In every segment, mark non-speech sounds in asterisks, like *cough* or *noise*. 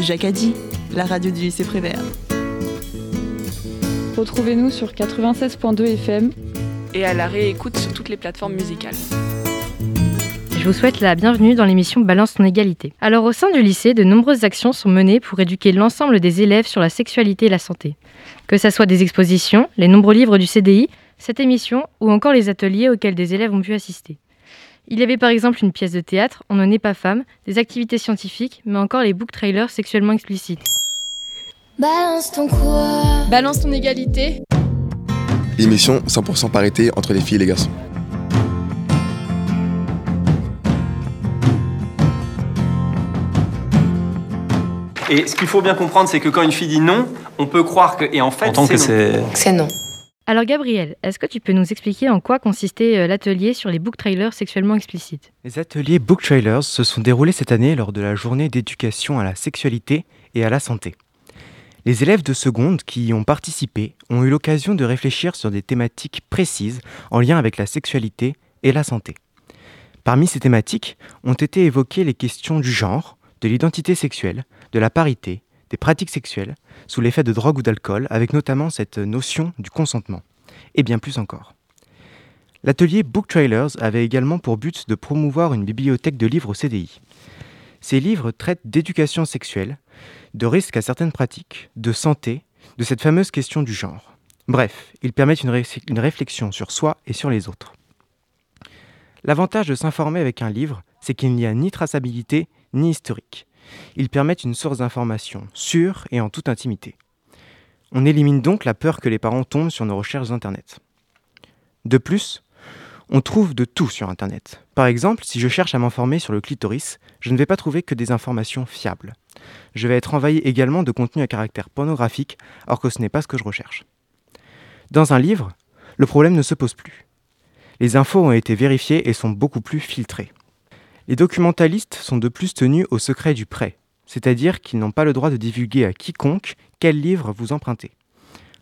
Jacques dit, la radio du lycée Prévert. Retrouvez-nous sur 96.2 FM et à la réécoute sur toutes les plateformes musicales. Je vous souhaite la bienvenue dans l'émission Balance ton égalité. Alors au sein du lycée, de nombreuses actions sont menées pour éduquer l'ensemble des élèves sur la sexualité et la santé. Que ce soit des expositions, les nombreux livres du CDI, cette émission ou encore les ateliers auxquels des élèves ont pu assister. Il y avait par exemple une pièce de théâtre, On ne naît pas femme, des activités scientifiques, mais encore les book trailers sexuellement explicites. Balance ton quoi? Balance ton égalité. L'émission 100% parité entre les filles et les garçons. Et ce qu'il faut bien comprendre, c'est que quand une fille dit non, on peut croire que. Et en fait, c'est non. C'est non. Alors Gabriel, est-ce que tu peux nous expliquer en quoi consistait euh, l'atelier sur les book trailers sexuellement explicites? Les ateliers book trailers se sont déroulés cette année lors de la journée d'éducation à la sexualité et à la santé. Les élèves de seconde qui y ont participé ont eu l'occasion de réfléchir sur des thématiques précises en lien avec la sexualité et la santé. Parmi ces thématiques ont été évoquées les questions du genre, de l'identité sexuelle, de la parité, des pratiques sexuelles, sous l'effet de drogue ou d'alcool, avec notamment cette notion du consentement, et bien plus encore. L'atelier Book Trailers avait également pour but de promouvoir une bibliothèque de livres au CDI. Ces livres traitent d'éducation sexuelle, de risques à certaines pratiques, de santé, de cette fameuse question du genre. Bref, ils permettent une, une réflexion sur soi et sur les autres. L'avantage de s'informer avec un livre, c'est qu'il n'y a ni traçabilité ni historique. Ils permettent une source d'information sûre et en toute intimité. On élimine donc la peur que les parents tombent sur nos recherches Internet. De plus, on trouve de tout sur Internet. Par exemple, si je cherche à m'informer sur le clitoris, je ne vais pas trouver que des informations fiables. Je vais être envahi également de contenu à caractère pornographique, alors que ce n'est pas ce que je recherche. Dans un livre, le problème ne se pose plus. Les infos ont été vérifiées et sont beaucoup plus filtrées. Les documentalistes sont de plus tenus au secret du prêt, c'est-à-dire qu'ils n'ont pas le droit de divulguer à quiconque quel livre vous empruntez.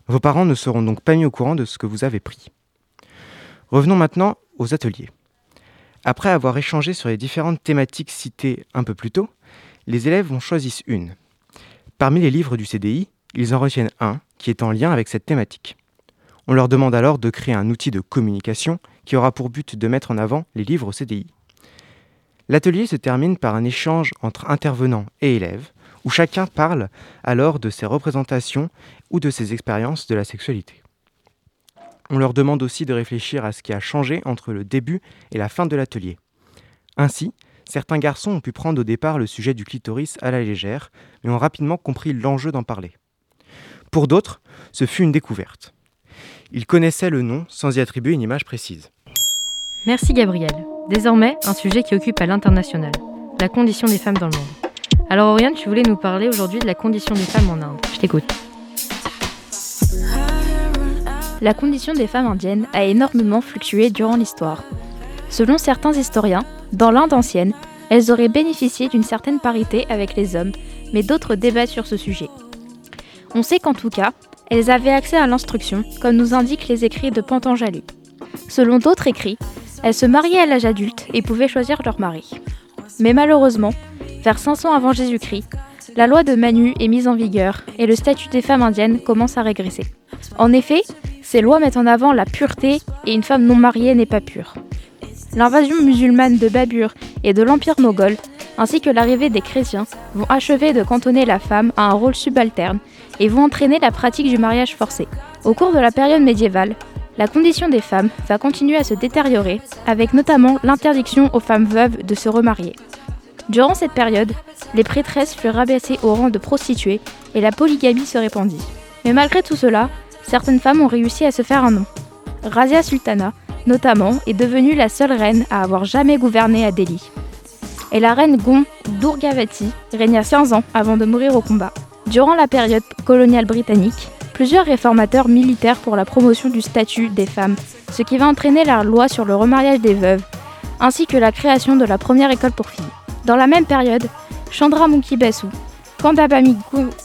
Vos parents ne seront donc pas mis au courant de ce que vous avez pris. Revenons maintenant aux ateliers. Après avoir échangé sur les différentes thématiques citées un peu plus tôt, les élèves en choisissent une. Parmi les livres du CDI, ils en retiennent un qui est en lien avec cette thématique. On leur demande alors de créer un outil de communication qui aura pour but de mettre en avant les livres au CDI. L'atelier se termine par un échange entre intervenants et élèves, où chacun parle alors de ses représentations ou de ses expériences de la sexualité. On leur demande aussi de réfléchir à ce qui a changé entre le début et la fin de l'atelier. Ainsi, certains garçons ont pu prendre au départ le sujet du clitoris à la légère, mais ont rapidement compris l'enjeu d'en parler. Pour d'autres, ce fut une découverte. Ils connaissaient le nom sans y attribuer une image précise. Merci Gabriel. Désormais, un sujet qui occupe à l'international, la condition des femmes dans le monde. Alors Oriane, tu voulais nous parler aujourd'hui de la condition des femmes en Inde. Je t'écoute. La condition des femmes indiennes a énormément fluctué durant l'histoire. Selon certains historiens, dans l'Inde ancienne, elles auraient bénéficié d'une certaine parité avec les hommes, mais d'autres débattent sur ce sujet. On sait qu'en tout cas, elles avaient accès à l'instruction, comme nous indiquent les écrits de Pantanjali. Selon d'autres écrits, elles se mariaient à l'âge adulte et pouvaient choisir leur mari. Mais malheureusement, vers 500 avant Jésus-Christ, la loi de Manu est mise en vigueur et le statut des femmes indiennes commence à régresser. En effet, ces lois mettent en avant la pureté et une femme non mariée n'est pas pure. L'invasion musulmane de Babur et de l'Empire moghol, ainsi que l'arrivée des chrétiens, vont achever de cantonner la femme à un rôle subalterne et vont entraîner la pratique du mariage forcé. Au cours de la période médiévale, la condition des femmes va continuer à se détériorer, avec notamment l'interdiction aux femmes veuves de se remarier. Durant cette période, les prêtresses furent rabaissées au rang de prostituées et la polygamie se répandit. Mais malgré tout cela, certaines femmes ont réussi à se faire un nom. Razia Sultana, notamment, est devenue la seule reine à avoir jamais gouverné à Delhi. Et la reine Gon Durgavati régna 15 ans avant de mourir au combat. Durant la période coloniale britannique, plusieurs réformateurs militaires pour la promotion du statut des femmes, ce qui va entraîner la loi sur le remariage des veuves, ainsi que la création de la première école pour filles. Dans la même période, Chandra Basu, Kandabami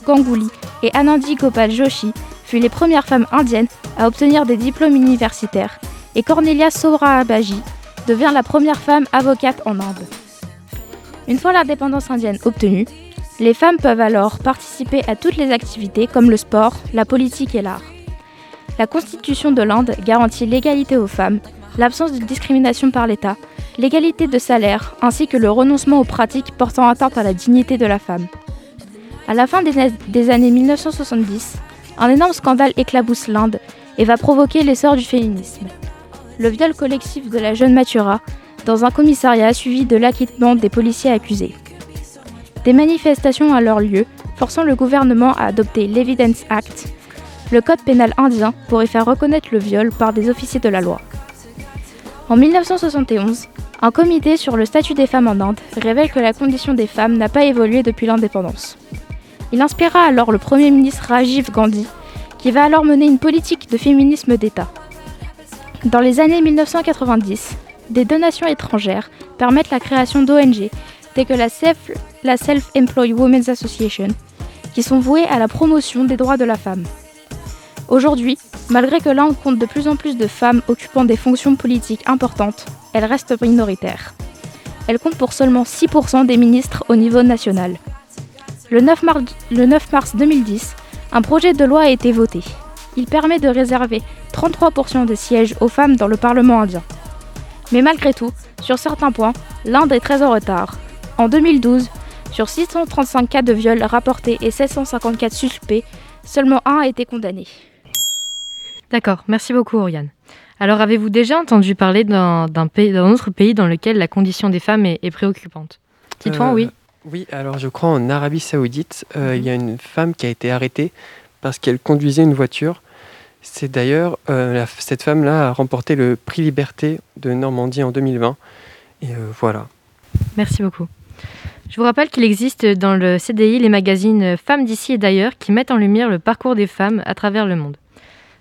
Ganguly et Anandi Gopal Joshi furent les premières femmes indiennes à obtenir des diplômes universitaires, et Cornelia Sohrabaji devient la première femme avocate en Inde. Une fois l'indépendance indienne obtenue, Les femmes peuvent alors participer à toutes les activités comme le sport, la politique et l'art. La Constitution de l'Inde garantit l'égalité aux femmes, l'absence de discrimination par l'État, l'égalité de salaire ainsi que le renoncement aux pratiques portant atteinte à la dignité de la femme. À la fin des, des années 1970, un énorme scandale éclabousse l'Inde et va provoquer l'essor du féminisme. Le viol collectif de la jeune Mathura dans un commissariat suivi de l'acquittement des policiers accusés. Des manifestations ont alors lieu, forçant le gouvernement à adopter l'Evidence Act, le code pénal indien pour y faire reconnaître le viol par des officiers de la loi. En 1971, un comité sur le statut des femmes en Inde révèle que la condition des femmes n'a pas évolué depuis l'indépendance. Il inspira alors le Premier ministre Rajiv Gandhi, qui va alors mener une politique de féminisme d'État. Dans les années 1990, des donations étrangères permettent la création d'ONG telles que la Self-Employed Women's Association, qui sont vouées à la promotion des droits de la femme. Aujourd'hui, malgré que l'Inde compte de plus en plus de femmes occupant des fonctions politiques importantes, elle reste minoritaire. Elle compte pour seulement 6% des ministres au niveau national. Le 9, mars, le 9 mars 2010, un projet de loi a été voté. Il permet de réserver 33% des sièges aux femmes dans le Parlement indien. Mais malgré tout, sur certains points, l'Inde est très en retard. En 2012, sur 635 cas de viol rapportés et 754 suspects, seulement un a été condamné. D'accord, merci beaucoup Oriane. Alors avez-vous déjà entendu parler d'un autre pays dans lequel la condition des femmes est, préoccupante? Titouan, euh, oui Oui, alors je crois en Arabie saoudite, euh, il y a une femme qui a été arrêtée parce qu'elle conduisait une voiture. C'est d'ailleurs, euh, cette femme-là a remporté le prix Liberté de Normandie en 2020. Et voilà. Merci beaucoup. Je vous rappelle qu'il existe dans le CDI les magazines Femmes d'ici et d'ailleurs qui mettent en lumière le parcours des femmes à travers le monde.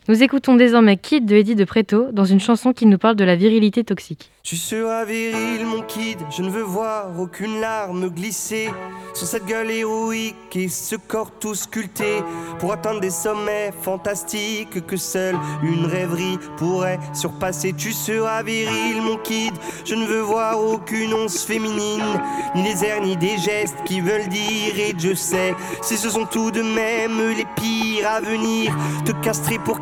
Nous écoutons désormais Kid de Eddie de Preto dans une chanson qui nous parle de la virilité toxique. Tu seras viril, mon kid, je ne veux voir aucune larme glisser sur cette gueule héroïque et ce corps tout sculpté pour atteindre des sommets fantastiques que seule une rêverie pourrait surpasser. Tu seras viril, mon kid, je ne veux voir aucune once féminine, ni les airs ni des gestes qui veulent dire et je sais si ce sont tout de même les pires à venir, te castrer pour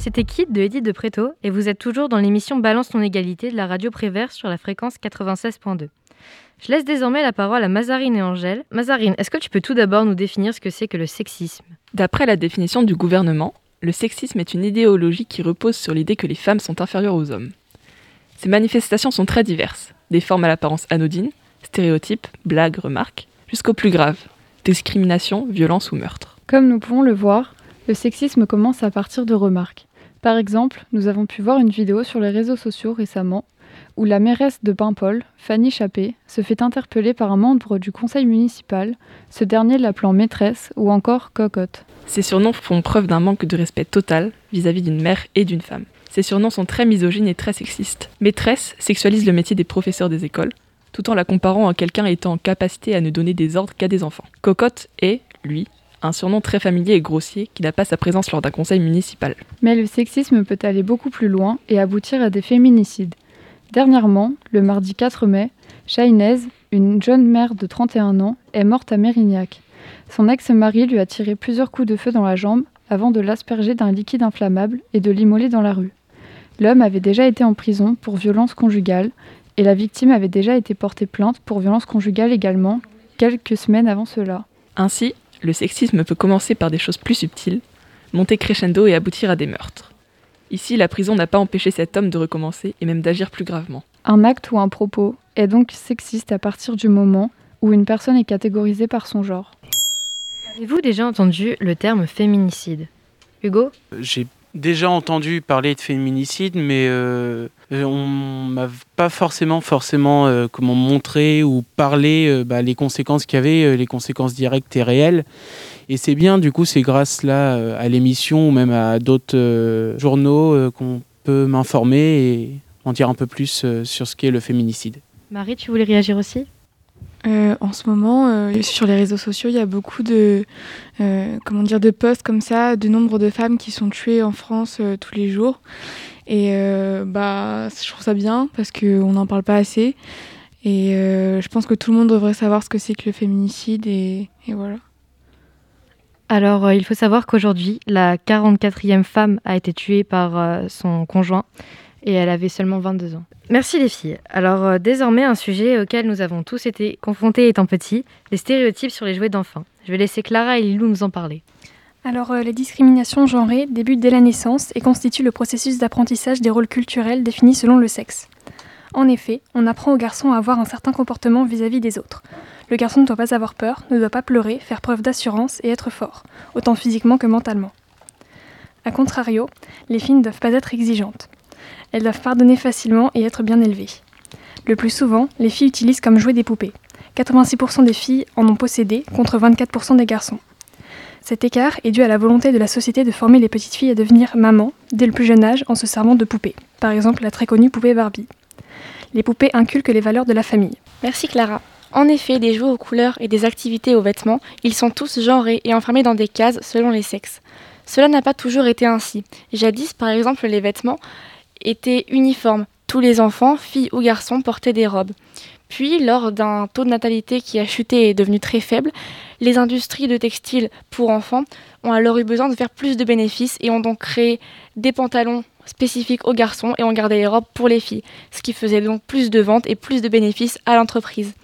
C'était Kid de Edith de Préto et vous êtes toujours dans l'émission Balance ton égalité de la radio Prévert sur la fréquence 96.2. Je laisse désormais la parole à Mazarine et Angèle. Mazarine, est-ce que tu peux tout d'abord nous définir ce que c'est que le sexisme? D'après la définition du gouvernement, le sexisme est une idéologie qui repose sur l'idée que les femmes sont inférieures aux hommes. Ces manifestations sont très diverses, des formes à l'apparence anodine, stéréotypes, blagues, remarques, jusqu'au plus grave, discrimination, violence ou meurtre. Comme nous pouvons le voir, le sexisme commence à partir de remarques. Par exemple, nous avons pu voir une vidéo sur les réseaux sociaux récemment où la mairesse de Paimpol, Fanny Chappé, se fait interpeller par un membre du conseil municipal, ce dernier l'appelant maîtresse ou encore cocotte. Ces surnoms font preuve d'un manque de respect total vis-à-vis d'une mère et d'une femme. Ces surnoms sont très misogynes et très sexistes. Maîtresse sexualise le métier des professeurs des écoles, tout en la comparant à quelqu'un étant en capacité à ne donner des ordres qu'à des enfants. Cocotte est, lui, un surnom très familier et grossier qui n'a pas sa présence lors d'un conseil municipal. Mais le sexisme peut aller beaucoup plus loin et aboutir à des féminicides. Dernièrement, le mardi 4 mai, Chahinez, une jeune mère de 31 ans, est morte à Mérignac. Son ex-mari lui a tiré plusieurs coups de feu dans la jambe avant de l'asperger d'un liquide inflammable et de l'immoler dans la rue. L'homme avait déjà été en prison pour violence conjugale et la victime avait déjà été portée plainte pour violence conjugale également quelques semaines avant cela. Ainsi, le sexisme peut commencer par des choses plus subtiles, monter crescendo et aboutir à des meurtres. Ici, la prison n'a pas empêché cet homme de recommencer et même d'agir plus gravement. Un acte ou un propos est donc sexiste à partir du moment où une personne est catégorisée par son genre. Avez-vous déjà entendu le terme féminicide? Hugo? J'ai déjà entendu parler de féminicide, mais euh, on m'a pas forcément forcément euh, comment montrer ou parler euh, bah, les conséquences qu'il y avait, euh, les conséquences directes et réelles. Et c'est bien, du coup, c'est grâce là à l'émission ou même à d'autres journaux qu'on peut m'informer et en dire un peu plus sur ce qu'est le féminicide. Marie, tu voulais réagir aussi? Euh, en ce moment, euh, sur les réseaux sociaux, il y a beaucoup de, euh, comment dire, de posts comme ça, de nombre de femmes qui sont tuées en France tous les jours. Et bah, je trouve ça bien parce qu'on n'en parle pas assez. Et je pense que tout le monde devrait savoir ce que c'est que le féminicide. Et, voilà. Alors, il faut savoir qu'aujourd'hui, la 44e femme a été tuée par son conjoint et elle avait seulement 22 ans. Merci les filles. Alors, euh, désormais, un sujet auquel nous avons tous été confrontés étant petits, les stéréotypes sur les jouets d'enfants. Je vais laisser Clara et Lilou nous en parler. Alors, euh, les discriminations genrées débutent dès la naissance et constituent le processus d'apprentissage des rôles culturels définis selon le sexe. En effet, on apprend aux garçons à avoir un certain comportement vis-à-vis des autres. Le garçon ne doit pas avoir peur, ne doit pas pleurer, faire preuve d'assurance et être fort, autant physiquement que mentalement. A contrario, les filles ne doivent pas être exigeantes. Elles doivent pardonner facilement et être bien élevées. Le plus souvent, les filles utilisent comme jouet des poupées. 86% des filles en ont possédé contre 24% des garçons. Cet écart est dû à la volonté de la société de former les petites filles à devenir mamans dès le plus jeune âge en se servant de poupées. Par exemple, la très connue poupée Barbie. Les poupées inculquent les valeurs de la famille. Merci Clara. En effet, des jouets aux couleurs et des activités aux vêtements, ils sont tous genrés et enfermés dans des cases selon les sexes. Cela n'a pas toujours été ainsi. Jadis, par exemple, les vêtements étaient uniformes. Tous les enfants, filles ou garçons, portaient des robes. Puis, lors d'un taux de natalité qui a chuté et est devenu très faible, les industries de textiles pour enfants ont alors eu besoin de faire plus de bénéfices et ont donc créé des pantalons spécifiques aux garçons et ont gardé les robes pour les filles, ce qui faisait donc plus de ventes et plus de bénéfices à l'entreprise.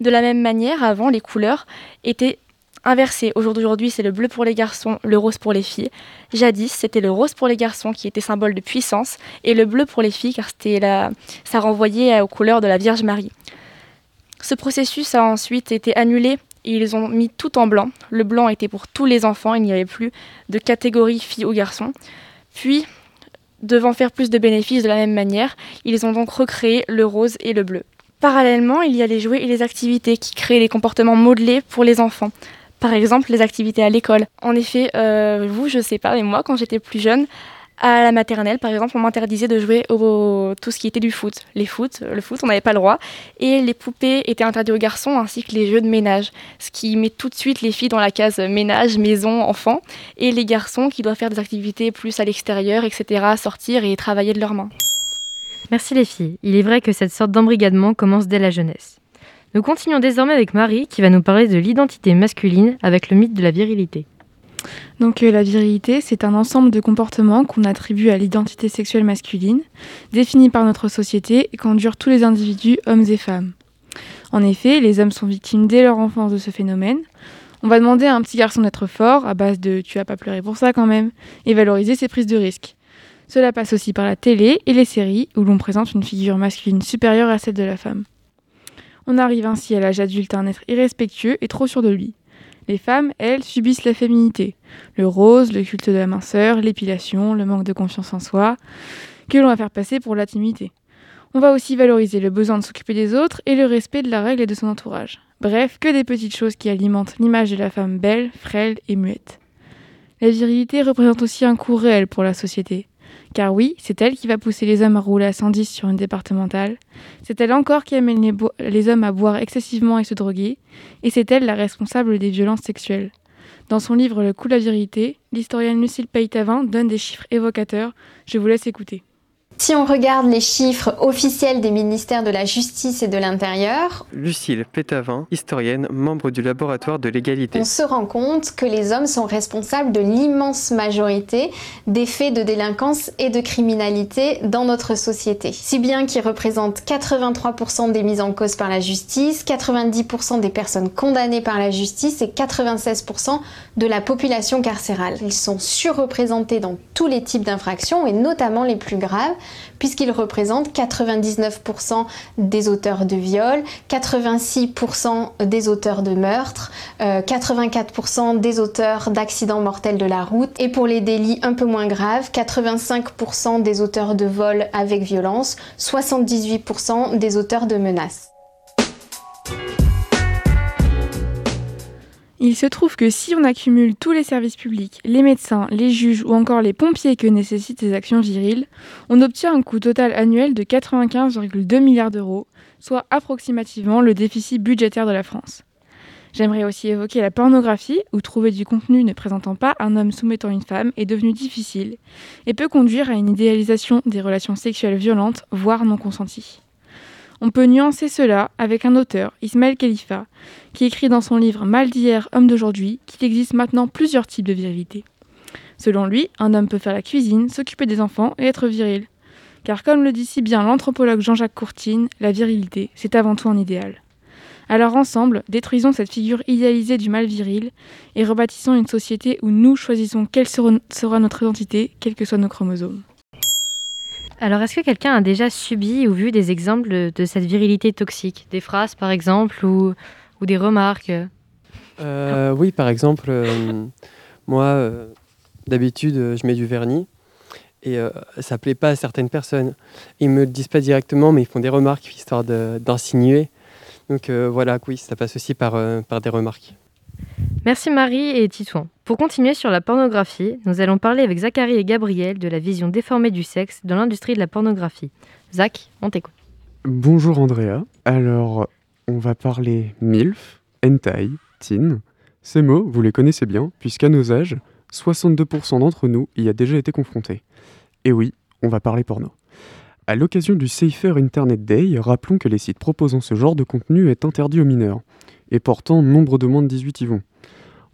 De la même manière, avant, les couleurs étaient inversées. Aujourd'hui, c'est le bleu pour les garçons, le rose pour les filles. Jadis, c'était le rose pour les garçons qui était symbole de puissance et le bleu pour les filles car c'était la... ça renvoyait aux couleurs de la Vierge Marie. Ce processus a ensuite été annulé et ils ont mis tout en blanc. Le blanc était pour tous les enfants, il n'y avait plus de catégorie filles ou garçons. Puis, devant faire plus de bénéfices de la même manière, ils ont donc recréé le rose et le bleu. Parallèlement, il y a les jouets et les activités qui créent les comportements modelés pour les enfants. Par exemple, les activités à l'école. En effet, euh, vous, je sais pas, mais moi, quand j'étais plus jeune, À la maternelle, par exemple, on m'interdisait de jouer au tout ce qui était du foot. Les foot, le foot, on n'avait pas le droit. Et les poupées étaient interdites aux garçons, ainsi que les jeux de ménage. Ce qui met tout de suite les filles dans la case ménage, maison, enfant. Et les garçons qui doivent faire des activités plus à l'extérieur, etc., sortir et travailler de leurs mains. Merci les filles. Il est vrai que cette sorte d'embrigadement commence dès la jeunesse. Nous continuons désormais avec Marie qui va nous parler de l'identité masculine avec le mythe de la virilité. Donc euh, la virilité, c'est un ensemble de comportements qu'on attribue à l'identité sexuelle masculine, définie par notre société et qu'endurent tous les individus, hommes et femmes. En effet, les hommes sont victimes dès leur enfance de ce phénomène. On va demander à un petit garçon d'être fort, à base de tu as pas pleuré pour ça quand même, et valoriser ses prises de risques. Cela passe aussi par la télé et les séries, où l'on présente une figure masculine supérieure à celle de la femme. On arrive ainsi à l'âge adulte à un être irrespectueux et trop sûr de lui. Les femmes, elles, subissent la féminité. Le rose, le culte de la minceur, l'épilation, le manque de confiance en soi, que l'on va faire passer pour la timidité. On va aussi valoriser le besoin de s'occuper des autres et le respect de la règle et de son entourage. Bref, que des petites choses qui alimentent l'image de la femme belle, frêle et muette. La virilité représente aussi un coût réel pour la société. Car oui, c'est elle qui va pousser les hommes à rouler à 110 sur une départementale. C'est elle encore qui amène les, hommes à boire excessivement et se droguer. Et c'est elle la responsable des violences sexuelles. Dans son livre Le coup de la virilité, l'historienne Lucille Paytavin donne des chiffres évocateurs. Je vous laisse écouter. Si on regarde les chiffres officiels des ministères de la Justice et de l'Intérieur, Lucille Pétavin, historienne, membre du laboratoire de l'égalité, on se rend compte que les hommes sont responsables de l'immense majorité des faits de délinquance et de criminalité dans notre société. Si bien qu'ils représentent 83% des mises en cause par la justice, 90% des personnes condamnées par la justice et 96% de la population carcérale. Ils sont surreprésentés dans tous les types d'infractions et notamment les plus graves puisqu'ils représentent 99% des auteurs de viol, 86% des auteurs de meurtre, 84% des auteurs d'accidents mortels de la route, et pour les délits un peu moins graves, 85% des auteurs de vol avec violence, 78% des auteurs de menaces. Il se trouve que si on accumule tous les services publics, les médecins, les juges ou encore les pompiers que nécessitent ces actions viriles, on obtient un coût total annuel de 95,2 milliards d'euros, soit approximativement le déficit budgétaire de la France. J'aimerais aussi évoquer la pornographie, où trouver du contenu ne présentant pas un homme soumettant une femme est devenu difficile et peut conduire à une idéalisation des relations sexuelles violentes, voire non consenties. On peut nuancer cela avec un auteur, Ismaël Khalifa, qui écrit dans son livre Mal d'hier, homme d'aujourd'hui qu'il existe maintenant plusieurs types de virilité. Selon lui, un homme peut faire la cuisine, s'occuper des enfants et être viril. Car comme le dit si bien l'anthropologue Jean-Jacques Courtine, la virilité, c'est avant tout un idéal. Alors ensemble, détruisons cette figure idéalisée du mal viril et rebâtissons une société où nous choisissons quelle sera notre identité, quels que soient nos chromosomes. Alors, est-ce que quelqu'un a déjà subi ou vu des exemples de cette virilité toxique? Des phrases, par exemple, ou, ou des remarques? Euh, Oui, par exemple, euh, moi, euh, d'habitude, je mets du vernis et ça plaît pas à certaines personnes. Ils me le disent pas directement, mais ils font des remarques histoire d'insinuer. Donc voilà, oui, ça passe aussi par, par des remarques. Merci Marie et Titouan. Pour continuer sur la pornographie, nous allons parler avec Zachary et Gabriel de la vision déformée du sexe dans l'industrie de la pornographie. Zach, on t'écoute. Bonjour Andrea. Alors, on va parler MILF, hentai, teen. Ces mots, vous les connaissez bien, puisqu'à nos âges, 62% d'entre nous y a déjà été confrontés. Et oui, on va parler porno. À l'occasion du Safer Internet Day, rappelons que les sites proposant ce genre de contenu est interdit aux mineurs et pourtant nombre de moins de 18 y vont.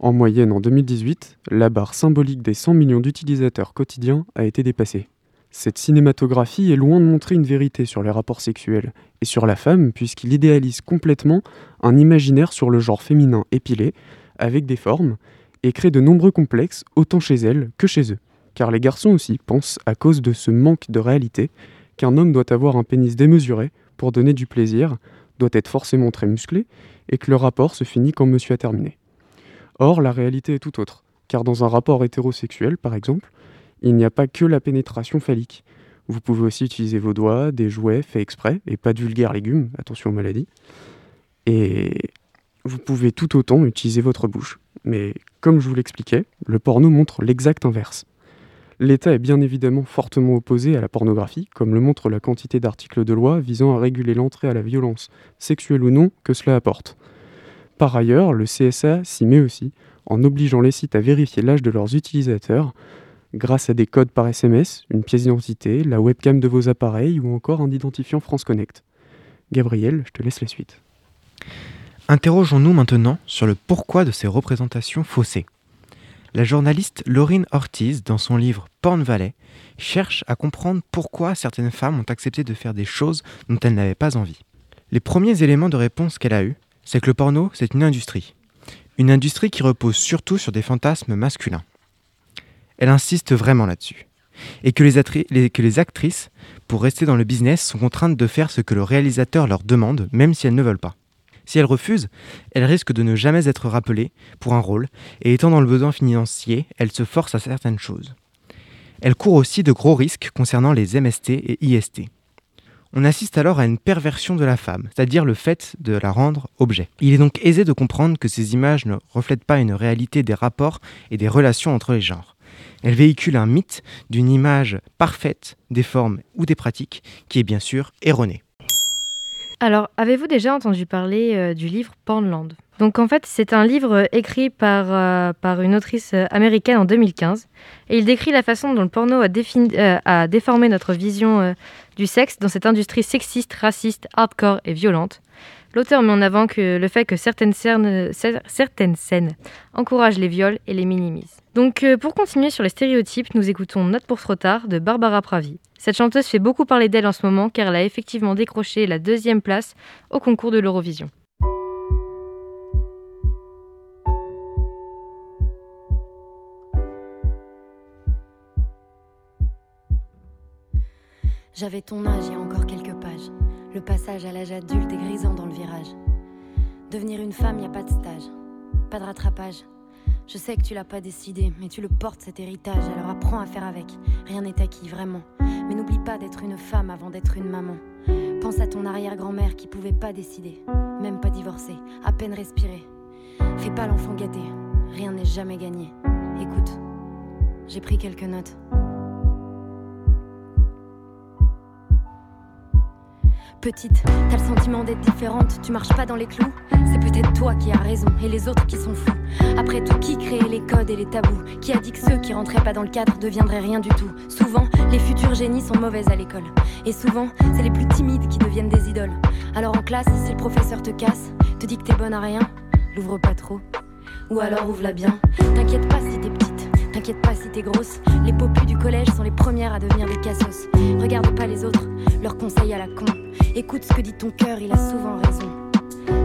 En moyenne, en 2018, la barre symbolique des 100 millions d'utilisateurs quotidiens a été dépassée. Cette cinématographie est loin de montrer une vérité sur les rapports sexuels et sur la femme, puisqu'il idéalise complètement un imaginaire sur le genre féminin épilé, avec des formes, et crée de nombreux complexes, autant chez elle que chez eux. Car les garçons aussi pensent, à cause de ce manque de réalité, qu'un homme doit avoir un pénis démesuré pour donner du plaisir, doit être forcément très musclé, et que le rapport se finit quand monsieur a terminé. Or, la réalité est tout autre, car dans un rapport hétérosexuel, par exemple, il n'y a pas que la pénétration phallique. Vous pouvez aussi utiliser vos doigts, des jouets faits exprès, et pas de vulgaires légumes, attention aux maladies. Et vous pouvez tout autant utiliser votre bouche. Mais comme je vous l'expliquais, le porno montre l'exact inverse. L'État est bien évidemment fortement opposé à la pornographie, comme le montre la quantité d'articles de loi visant à réguler l'entrée à la violence, sexuelle ou non, que cela apporte. Par ailleurs, le CSA s'y met aussi, en obligeant les sites à vérifier l'âge de leurs utilisateurs, grâce à des codes par SMS, une pièce d'identité, la webcam de vos appareils ou encore un identifiant France Connect. Gabriel, je te laisse la suite. Interrogeons-nous maintenant sur le pourquoi de ces représentations faussées. La journaliste Laurine Ortiz, dans son livre Porn Valley, cherche à comprendre pourquoi certaines femmes ont accepté de faire des choses dont elles n'avaient pas envie. Les premiers éléments de réponse qu'elle a eus, c'est que le porno, c'est une industrie. Une industrie qui repose surtout sur des fantasmes masculins. Elle insiste vraiment là-dessus. Et que les, actrices, pour rester dans le business, sont contraintes de faire ce que le réalisateur leur demande, même si elles ne veulent pas. Si elles refusent, elles risquent de ne jamais être rappelées pour un rôle, et étant dans le besoin financier, elles se forcent à certaines choses. Elles courent aussi de gros risques concernant les MST et IST. On assiste alors à une perversion de la femme, c'est-à-dire le fait de la rendre objet. Il est donc aisé de comprendre que ces images ne reflètent pas une réalité des rapports et des relations entre les genres. Elle véhicule un mythe d'une image parfaite des formes ou des pratiques qui est bien sûr erronée. Alors, avez-vous déjà entendu parler euh, du livre Pornland? Donc en fait, c'est un livre écrit par, euh, par une autrice euh, américaine en 2015 et il décrit la façon dont le porno a, déformé notre vision du sexe dans cette industrie sexiste, raciste, hardcore et violente. L'auteur met en avant que le fait que certaines scènes, certaines scènes encouragent les viols et les minimisent. Donc euh, pour continuer sur les stéréotypes, nous écoutons Note pour trop tard de Barbara Pravi. Cette chanteuse fait beaucoup parler d'elle en ce moment car elle a effectivement décroché la deuxième place au concours de l'Eurovision. J'avais ton âge il y a encore quelques pages. Le passage à l'âge adulte est grisant dans le virage. Devenir une femme, y a pas de stage, pas de rattrapage. Je sais que tu l'as pas décidé, mais tu le portes cet héritage, alors apprends à faire avec. Rien n'est acquis, vraiment. Mais n'oublie pas d'être une femme avant d'être une maman. Pense à ton arrière-grand-mère qui pouvait pas décider, même pas divorcer, à peine respirer. Fais pas l'enfant gâté, rien n'est jamais gagné. Écoute, j'ai pris quelques notes. Petite, t'as le sentiment d'être différente, tu marches pas dans les clous. C'est peut-être toi qui as raison et les autres qui sont fous. Après tout, qui créait les codes et les tabous? Qui a dit que ceux qui rentraient pas dans le cadre deviendraient rien du tout? Souvent, les futurs génies sont mauvaises à l'école. Et souvent, c'est les plus timides qui deviennent des idoles. Alors en classe, si le professeur te casse, te dit que t'es bonne à rien, l'ouvre pas trop. Ou alors ouvre-la bien. T'inquiète pas si t'es petite. T'inquiète pas si t'es grosse, les popus du collège sont les premières à devenir des cassos. Regarde pas les autres, leurs conseils à la con. Écoute ce que dit ton cœur, il a souvent raison.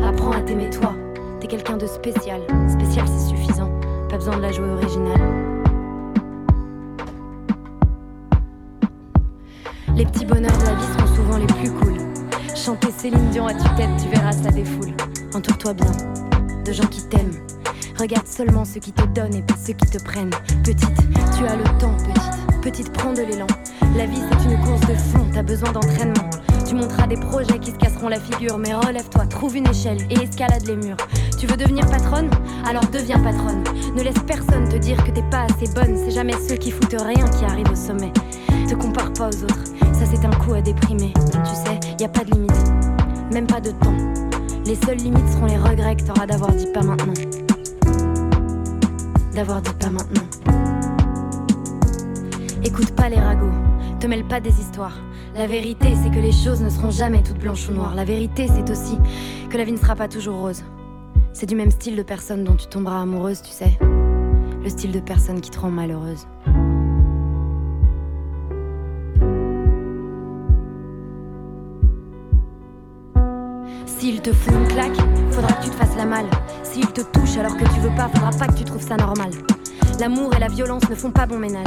Apprends à t'aimer toi, t'es quelqu'un de spécial. Spécial c'est suffisant, pas besoin de la jouer originale. Les petits bonheurs de la vie sont souvent les plus cool. Chanter Céline Dion à tue-tête, tu verras ça défoule. Entoure-toi bien de gens qui t'aiment. Regarde seulement ceux qui te donnent et pas ceux qui te prennent. Petite, tu as le temps, petite. Petite, prends de l'élan. La vie c'est une course de fond, t'as besoin d'entraînement. Tu monteras des projets qui se casseront la figure, mais relève-toi, trouve une échelle et escalade les murs. Tu veux devenir patronne? Alors deviens patronne. Ne laisse personne te dire que t'es pas assez bonne, c'est jamais ceux qui foutent rien qui arrivent au sommet. Te compare pas aux autres, ça c'est un coup à déprimer. Tu sais, y a pas de limite, même pas de temps. Les seules limites seront les regrets que t'auras d'avoir dit pas maintenant. D'avoir dit pas maintenant. Écoute pas les ragots, te mêle pas des histoires. La vérité, c'est que les choses ne seront jamais toutes blanches ou noires. La vérité, c'est aussi que la vie ne sera pas toujours rose. C'est du même style de personne dont tu tomberas amoureuse, tu sais. Le style de personne qui te rend malheureuse. S'il te fout une claque, faudra que tu te fasses la malle. S'il te touche alors que tu veux pas, faudra pas que tu trouves ça normal. L'amour et la violence ne font pas bon ménage.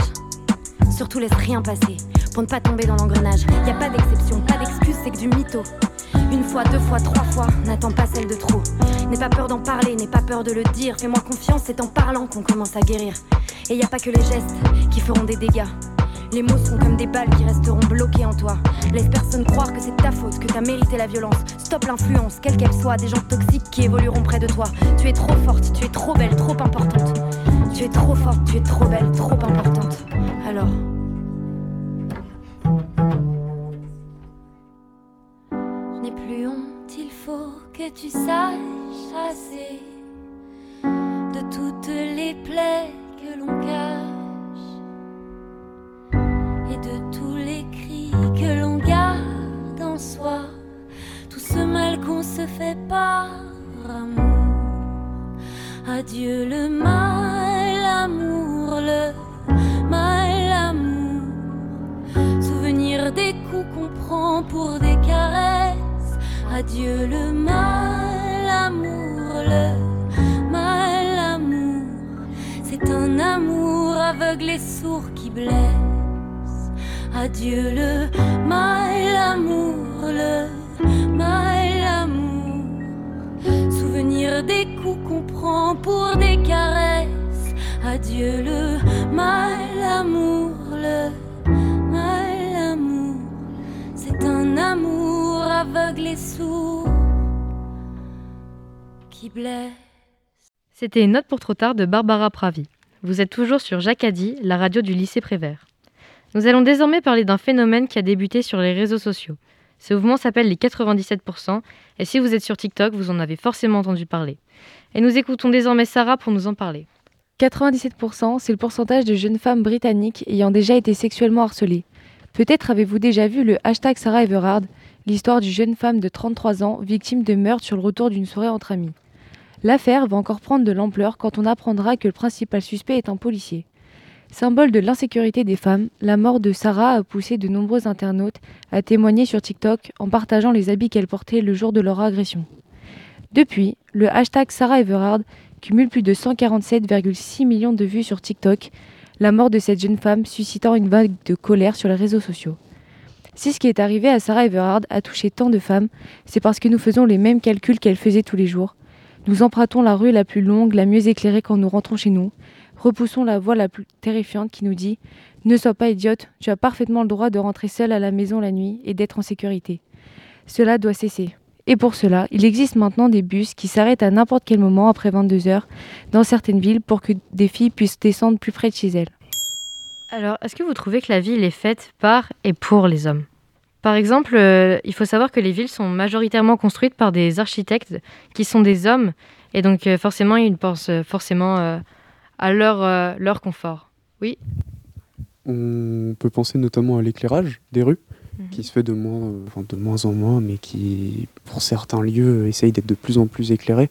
Surtout laisse rien passer pour ne pas tomber dans l'engrenage. Y a pas d'exception, pas d'excuse, c'est que du mytho. Une fois, deux fois, trois fois, n'attends pas celle de trop. N'aie pas peur d'en parler, n'aie pas peur de le dire. Fais-moi confiance, c'est en parlant qu'on commence à guérir. Et y a pas que les gestes qui feront des dégâts. Les mots sont comme des balles qui resteront bloqués en toi. Laisse personne croire que c'est ta faute, que t'as mérité la violence. Stop l'influence, quelle qu'elle soit, des gens toxiques qui évolueront près de toi. Tu es trop forte, tu es trop belle, trop importante. Tu es trop forte, tu es trop belle, trop importante. Alors. Je n'ai plus honte, il faut que tu saches assez de toutes les plaies que l'on cache de tous les cris que l'on garde en soi. Tout ce mal qu'on se fait par amour. Adieu le mal amour, le mal amour. Souvenir des coups qu'on prend pour des caresses. Adieu le mal amour, le mal amour. C'est un amour aveugle et sourd qui blesse. Adieu le mal amour, le mal amour. Souvenir des coups qu'on prend pour des caresses. Adieu le mal amour, le mal amour. C'est un amour aveugle et sourd qui blesse. C'était une note pour trop tard de Barbara Pravi. Vous êtes toujours sur Jacadi, la radio du lycée Prévert. Nous allons désormais parler d'un phénomène qui a débuté sur les réseaux sociaux. Ce mouvement s'appelle les 97%, et si vous êtes sur TikTok, vous en avez forcément entendu parler. Et nous écoutons désormais Sarah pour nous en parler. 97%, c'est le pourcentage de jeunes femmes britanniques ayant déjà été sexuellement harcelées. Peut-être avez-vous déjà vu le hashtag Sarah Everard, l'histoire d'une jeune femme de 33 ans victime de meurtre sur le retour d'une soirée entre amis. L'affaire va encore prendre de l'ampleur quand on apprendra que le principal suspect est un policier. Symbole de l'insécurité des femmes, la mort de Sarah a poussé de nombreux internautes à témoigner sur TikTok en partageant les habits qu'elle portait le jour de leur agression. Depuis, le hashtag Sarah Everard cumule plus de 147,6 millions de vues sur TikTok, la mort de cette jeune femme suscitant une vague de colère sur les réseaux sociaux. Si ce qui est arrivé à Sarah Everard a touché tant de femmes, c'est parce que nous faisons les mêmes calculs qu'elle faisait tous les jours. Nous empruntons la rue la plus longue, la mieux éclairée quand nous rentrons chez nous. Repoussons la voix la plus terrifiante qui nous dit Ne sois pas idiote, tu as parfaitement le droit de rentrer seule à la maison la nuit et d'être en sécurité. Cela doit cesser. Et pour cela, il existe maintenant des bus qui s'arrêtent à n'importe quel moment après 22 heures dans certaines villes pour que des filles puissent descendre plus près de chez elles. Alors, est-ce que vous trouvez que la ville est faite par et pour les hommes? Par exemple, euh, il faut savoir que les villes sont majoritairement construites par des architectes qui sont des hommes, et donc euh, forcément, ils pensent euh, forcément à leur, euh, leur confort. Oui On peut penser notamment à l'éclairage des rues, qui se fait de moins, euh, enfin, de moins en moins, mais qui, pour certains lieux, essaye d'être de plus en plus éclairé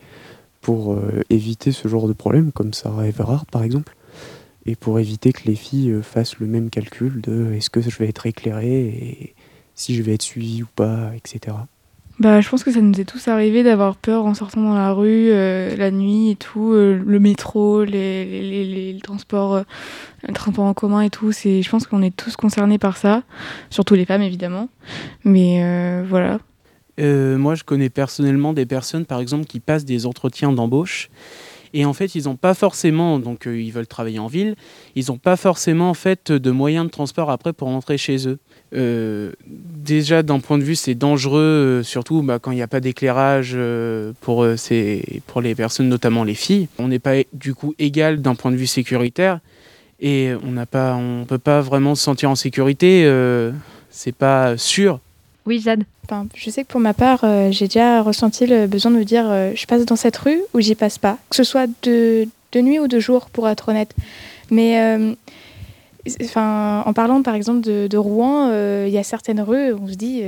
pour euh, éviter ce genre de problème, comme Sarah Everard par exemple, et pour éviter que les filles fassent le même calcul de est-ce que je vais être éclairé et si je vais être suivi ou pas, etc. Bah, je pense que ça nous est tous arrivé d'avoir peur en sortant dans la rue, euh, la nuit et tout, euh, le métro, les, les, les- les- transports, euh, le transport en commun et tout. C'est, je pense qu'on est tous concernés par ça, surtout les femmes évidemment. Mais voilà. Moi, je connais personnellement des personnes, par exemple, qui passent des entretiens d'embauche. Et en fait, ils n'ont pas forcément, donc euh, ils veulent travailler en ville, ils n'ont pas forcément en fait de moyens de transport après pour rentrer chez eux. Euh, déjà, d'un point de vue, c'est dangereux, euh, surtout bah, quand il n'y a pas d'éclairage pour, les personnes, notamment les filles. On n'est pas du coup égal d'un point de vue sécuritaire et on n'a pas, on peut pas vraiment se sentir en sécurité. c'est pas sûr. Oui, Jade. Je sais que pour ma part, euh, j'ai déjà ressenti le besoin de me dire euh, je passe dans cette rue ou j'y passe pas. Que ce soit de, de nuit ou de jour, pour être honnête. Mais euh, en parlant par exemple de, Rouen, il y a certaines rues, on se dit,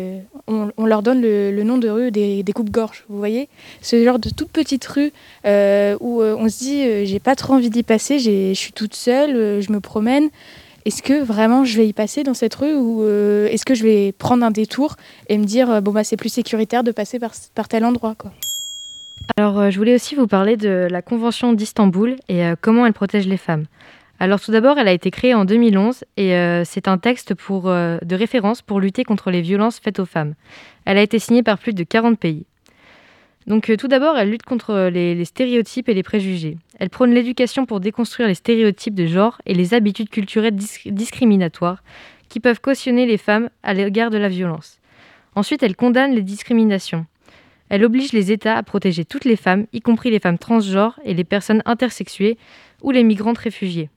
on, leur donne le, nom de rue des, des coupes-gorges, vous voyez Ce genre de toute petite rue où on se dit j'ai pas trop envie d'y passer, je suis toute seule, je me promène. Est-ce que vraiment je vais y passer dans cette rue ou euh, est-ce que je vais prendre un détour et me dire euh, bon bah c'est plus sécuritaire de passer par, tel endroit quoi? Alors, euh, je voulais aussi vous parler de la Convention d'Istanbul et comment elle protège les femmes. Alors, tout d'abord, elle a été créée en 2011 et c'est un texte de référence pour lutter contre les violences faites aux femmes. Elle a été signée par plus de 40 pays. Donc, euh, tout d'abord, elle lutte contre les, les stéréotypes et les préjugés. Elle prône l'éducation pour déconstruire les stéréotypes de genre et les habitudes culturelles dis- discriminatoires qui peuvent cautionner les femmes à l'égard de la violence. Ensuite, elle condamne les discriminations. Elle oblige les États à protéger toutes les femmes, y compris les femmes transgenres et les personnes intersexuées ou les migrantes réfugiées.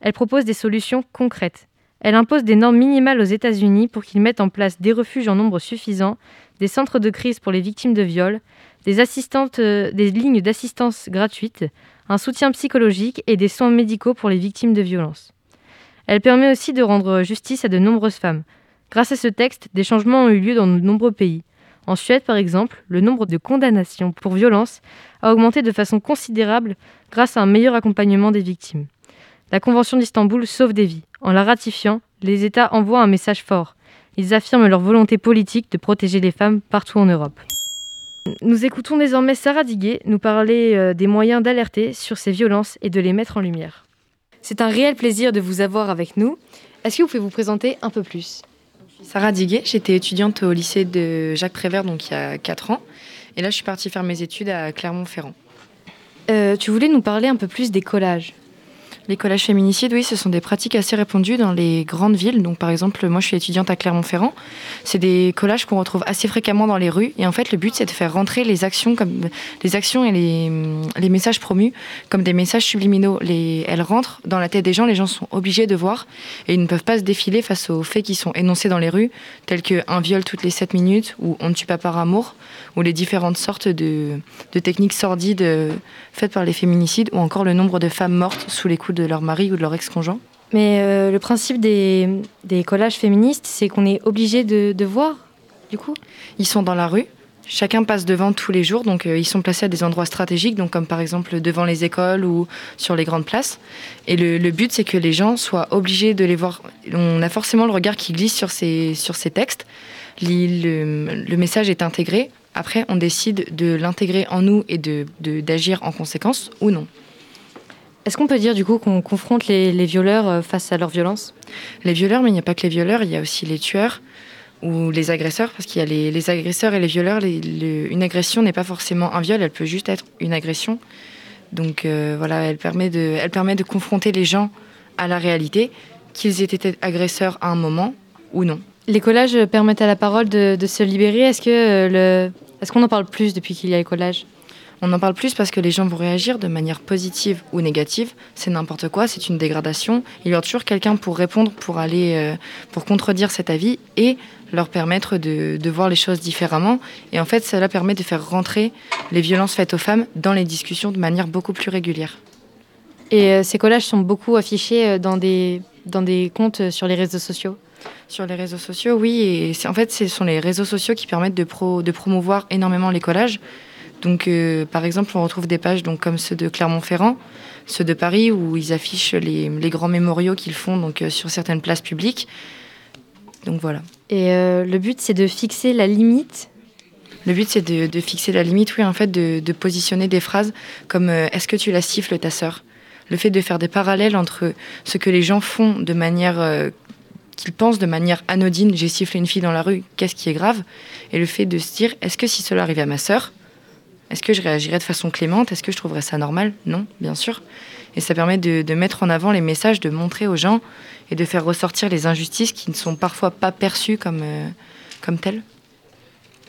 Elle propose des solutions concrètes. Elle impose des normes minimales aux États-Unis pour qu'ils mettent en place des refuges en nombre suffisant, des centres de crise pour les victimes de viol, des, euh, des lignes d'assistance gratuites, un soutien psychologique et des soins médicaux pour les victimes de violences. Elle permet aussi de rendre justice à de nombreuses femmes. Grâce à ce texte, des changements ont eu lieu dans de nombreux pays. En Suède, par exemple, le nombre de condamnations pour violence a augmenté de façon considérable grâce à un meilleur accompagnement des victimes. La Convention d'Istanbul sauve des vies. En la ratifiant, les États envoient un message fort. Ils affirment leur volonté politique de protéger les femmes partout en Europe. Nous écoutons désormais Sarah Diguet nous parler euh, des moyens d'alerter sur ces violences et de les mettre en lumière. C'est un réel plaisir de vous avoir avec nous. Est-ce que vous pouvez vous présenter un peu plus? Sarah Diguet, j'étais étudiante au lycée de Jacques Prévert donc il y a 4 ans. Et là, je suis partie faire mes études à Clermont-Ferrand. Euh, tu voulais nous parler un peu plus des collages. Les collages féminicides, oui, ce sont des pratiques assez répandues dans les grandes villes. Donc, par exemple, moi, je suis étudiante à Clermont-Ferrand. C'est des collages qu'on retrouve assez fréquemment dans les rues. Et en fait, le but, c'est de faire rentrer les actions, comme les actions et les, messages promus comme des messages subliminaux. Les, elles rentrent dans la tête des gens. Les gens sont obligés de voir et ils ne peuvent pas se défiler face aux faits qui sont énoncés dans les rues, tels qu'un viol toutes les 7 minutes ou on ne tue pas par amour, ou les différentes sortes de, de techniques sordides faites par les féminicides, ou encore le nombre de femmes mortes sous les coups de leur mari ou de leur ex-conjoint. Mais euh, le principe des, des collages féministes, c'est qu'on est obligé de, de, voir, du coup Ils sont dans la rue, chacun passe devant tous les jours, donc euh, ils sont placés à des endroits stratégiques, donc comme par exemple devant les écoles ou sur les grandes places. Et le, le but, c'est que les gens soient obligés de les voir. On a forcément le regard qui glisse sur ces, sur ces textes. Le, le message est intégré. Après, on décide de l'intégrer en nous et d'agir de, d'agir en conséquence ou non. Est-ce qu'on peut dire du coup qu'on confronte les, les, violeurs face à leur violence? Les violeurs, mais il n'y a pas que les violeurs, il y a aussi les tueurs ou les agresseurs, parce qu'il y a les, les, agresseurs et les violeurs. Les, une agression n'est pas forcément un viol, elle peut juste être une agression. Donc euh, voilà, elle permet, de, elle permet de confronter les gens à la réalité, qu'ils aient été agresseurs à un moment ou non. Les collages permettent à la parole de, de se libérer. Est-ce que euh, le, est-ce qu'on en parle plus depuis qu'il y a les collages? On en parle plus parce que les gens vont réagir de manière positive ou négative. C'est n'importe quoi, c'est une dégradation. Il y aura toujours quelqu'un pour répondre, pour aller, euh, pour contredire cet avis et leur permettre de, de, voir les choses différemment. Et en fait, cela permet de faire rentrer les violences faites aux femmes dans les discussions de manière beaucoup plus régulière. Et euh, ces collages sont beaucoup affichés euh, dans des, dans des comptes sur les réseaux sociaux? Sur les réseaux sociaux, oui. Et en fait, ce sont les réseaux sociaux qui permettent de, pro, de promouvoir énormément les collages. Donc, euh, par exemple, on retrouve des pages donc, comme ceux de Clermont-Ferrand, ceux de Paris, où ils affichent les, les grands mémoriaux qu'ils font donc, euh, sur certaines places publiques. Donc voilà. Et euh, le but, c'est de fixer la limite? Le but, c'est de, de, fixer la limite, oui, en fait, de, de positionner des phrases comme Est-ce que tu la siffles, ta sœur? Le fait de faire des parallèles entre ce que les gens font de manière. Qu'ils pensent de manière anodine, j'ai sifflé une fille dans la rue, qu'est-ce qui est grave? Et le fait de se dire, est-ce que si cela arrivait à ma sœur, est-ce que je réagirais de façon clémente? Est-ce que je trouverais ça normal? Non, bien sûr. Et ça permet de, de, mettre en avant les messages, de montrer aux gens et de faire ressortir les injustices qui ne sont parfois pas perçues comme, euh, comme telles.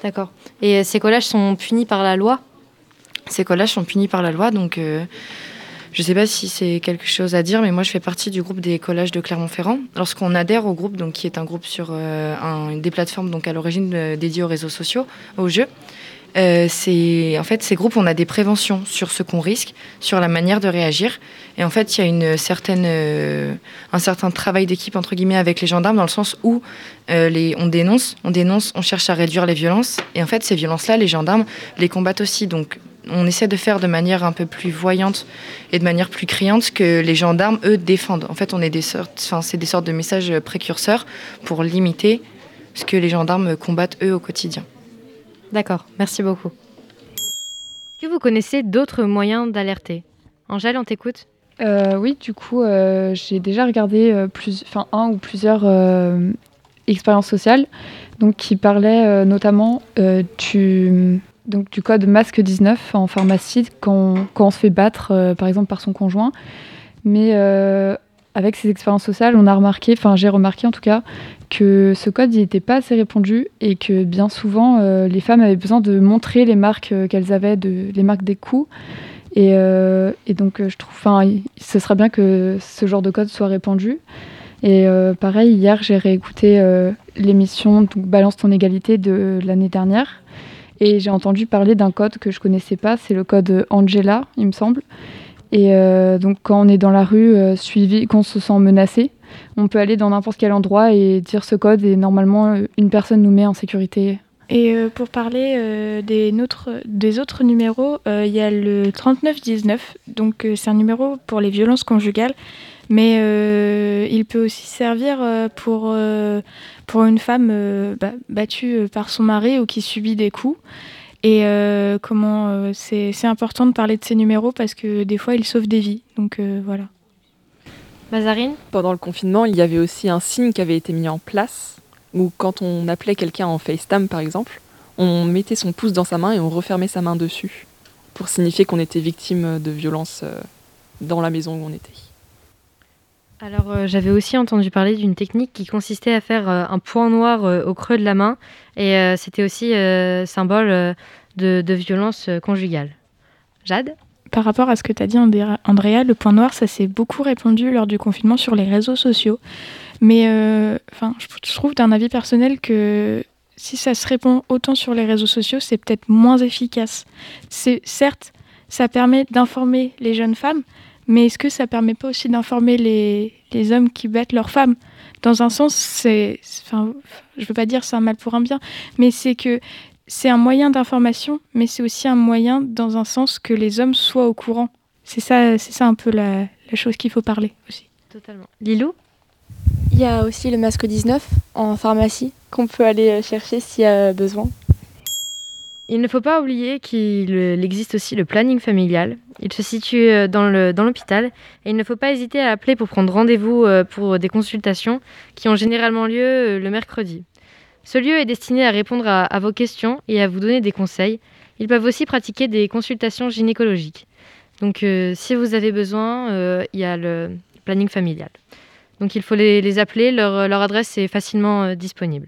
D'accord. Et ces collages sont punis par la loi? Ces collages sont punis par la loi, donc euh, je ne sais pas si c'est quelque chose à dire, mais moi je fais partie du groupe des collages de Clermont-Ferrand. Lorsqu'on adhère au groupe, donc, qui est un groupe sur euh, un, des plateformes donc, à l'origine dédiées aux réseaux sociaux, aux jeux, euh, c'est en fait ces groupes on a des préventions sur ce qu'on risque sur la manière de réagir. Et en fait il y a une certaine euh, un certain travail d'équipe entre guillemets avec les gendarmes dans le sens où euh, les on dénonce on dénonce on cherche à réduire les violences. Et en fait ces violences là les gendarmes les combattent aussi. Donc on essaie de faire de manière un peu plus voyante et de manière plus criante que les gendarmes eux défendent. En fait on est des sortes enfin c'est des sortes de messages précurseurs pour limiter ce que les gendarmes combattent eux au quotidien D'accord, merci beaucoup. Est-ce que vous connaissez d'autres moyens d'alerter? Angèle, on t'écoute euh, Oui, du coup, euh, j'ai déjà regardé euh, un ou plusieurs expériences sociales donc, qui parlaient notamment du code masque 19 en pharmacie quand, quand on se fait battre, par exemple, par son conjoint. Mais avec ces expériences sociales, on a remarqué, enfin j'ai remarqué en tout cas, que ce code n'était pas assez répandu et que bien souvent euh, les femmes avaient besoin de montrer les marques euh, qu'elles avaient, les marques des coups. Et, euh, donc je trouve, enfin, ce serait bien que ce genre de code soit répandu. Et pareil, hier j'ai réécouté l'émission Balance ton égalité de l'année dernière. Et j'ai entendu parler d'un code que je connaissais pas, c'est le code Angela, il me semble. Et donc quand on est dans la rue, suivi, qu'on se sent menacé, on peut aller dans n'importe quel endroit et dire ce code et normalement une personne nous met en sécurité. Et euh, pour parler euh, des, des, autres numéros, euh, il y a le 3919, donc c'est un numéro pour les violences conjugales, mais il peut aussi servir pour, pour une femme battue par son mari ou qui subit des coups. Et comment c'est important de parler de ces numéros parce que des fois ils sauvent des vies. Donc voilà. Mazarine? Pendant le confinement, il y avait aussi un signe qui avait été mis en place, où quand on appelait quelqu'un en FaceTime par exemple, on mettait son pouce dans sa main et on refermait sa main dessus, pour signifier qu'on était victime de violences euh, dans la maison où on était. Alors euh, j'avais aussi entendu parler d'une technique qui consistait à faire euh, un point noir au creux de la main, et c'était aussi symbole de, violence conjugale. Jade? Par rapport à ce que tu as dit, Andrea, le point noir, ça s'est beaucoup répandu lors du confinement sur les réseaux sociaux. Mais euh, je trouve d'un avis personnel que si ça se répond autant sur les réseaux sociaux, c'est peut-être moins efficace. Certes, ça permet d'informer les jeunes femmes, mais est-ce que ça permet pas aussi d'informer les, les, hommes qui battent leurs femmes? Dans un sens, c'est, enfin, je veux pas dire c'est un mal pour un bien, mais c'est que c'est un moyen d'information, mais c'est aussi un moyen, dans un sens, que les hommes soient au courant. C'est ça, c'est ça un peu la, chose qu'il faut parler aussi. Totalement. Lilou? Il y a aussi le masque 19 en pharmacie qu'on peut aller euh, chercher s'il y a besoin. Il ne faut pas oublier qu'il existe aussi le planning familial. Il se situe euh, dans l'hôpital et il ne faut pas hésiter à appeler pour prendre rendez-vous euh, pour des consultations qui ont généralement lieu le mercredi. Ce lieu est destiné à répondre à, vos questions et à vous donner des conseils. Ils peuvent aussi pratiquer des consultations gynécologiques. Donc euh, si vous avez besoin, euh, il y a le planning familial. Donc il faut les, appeler, leur, adresse est facilement euh, disponible.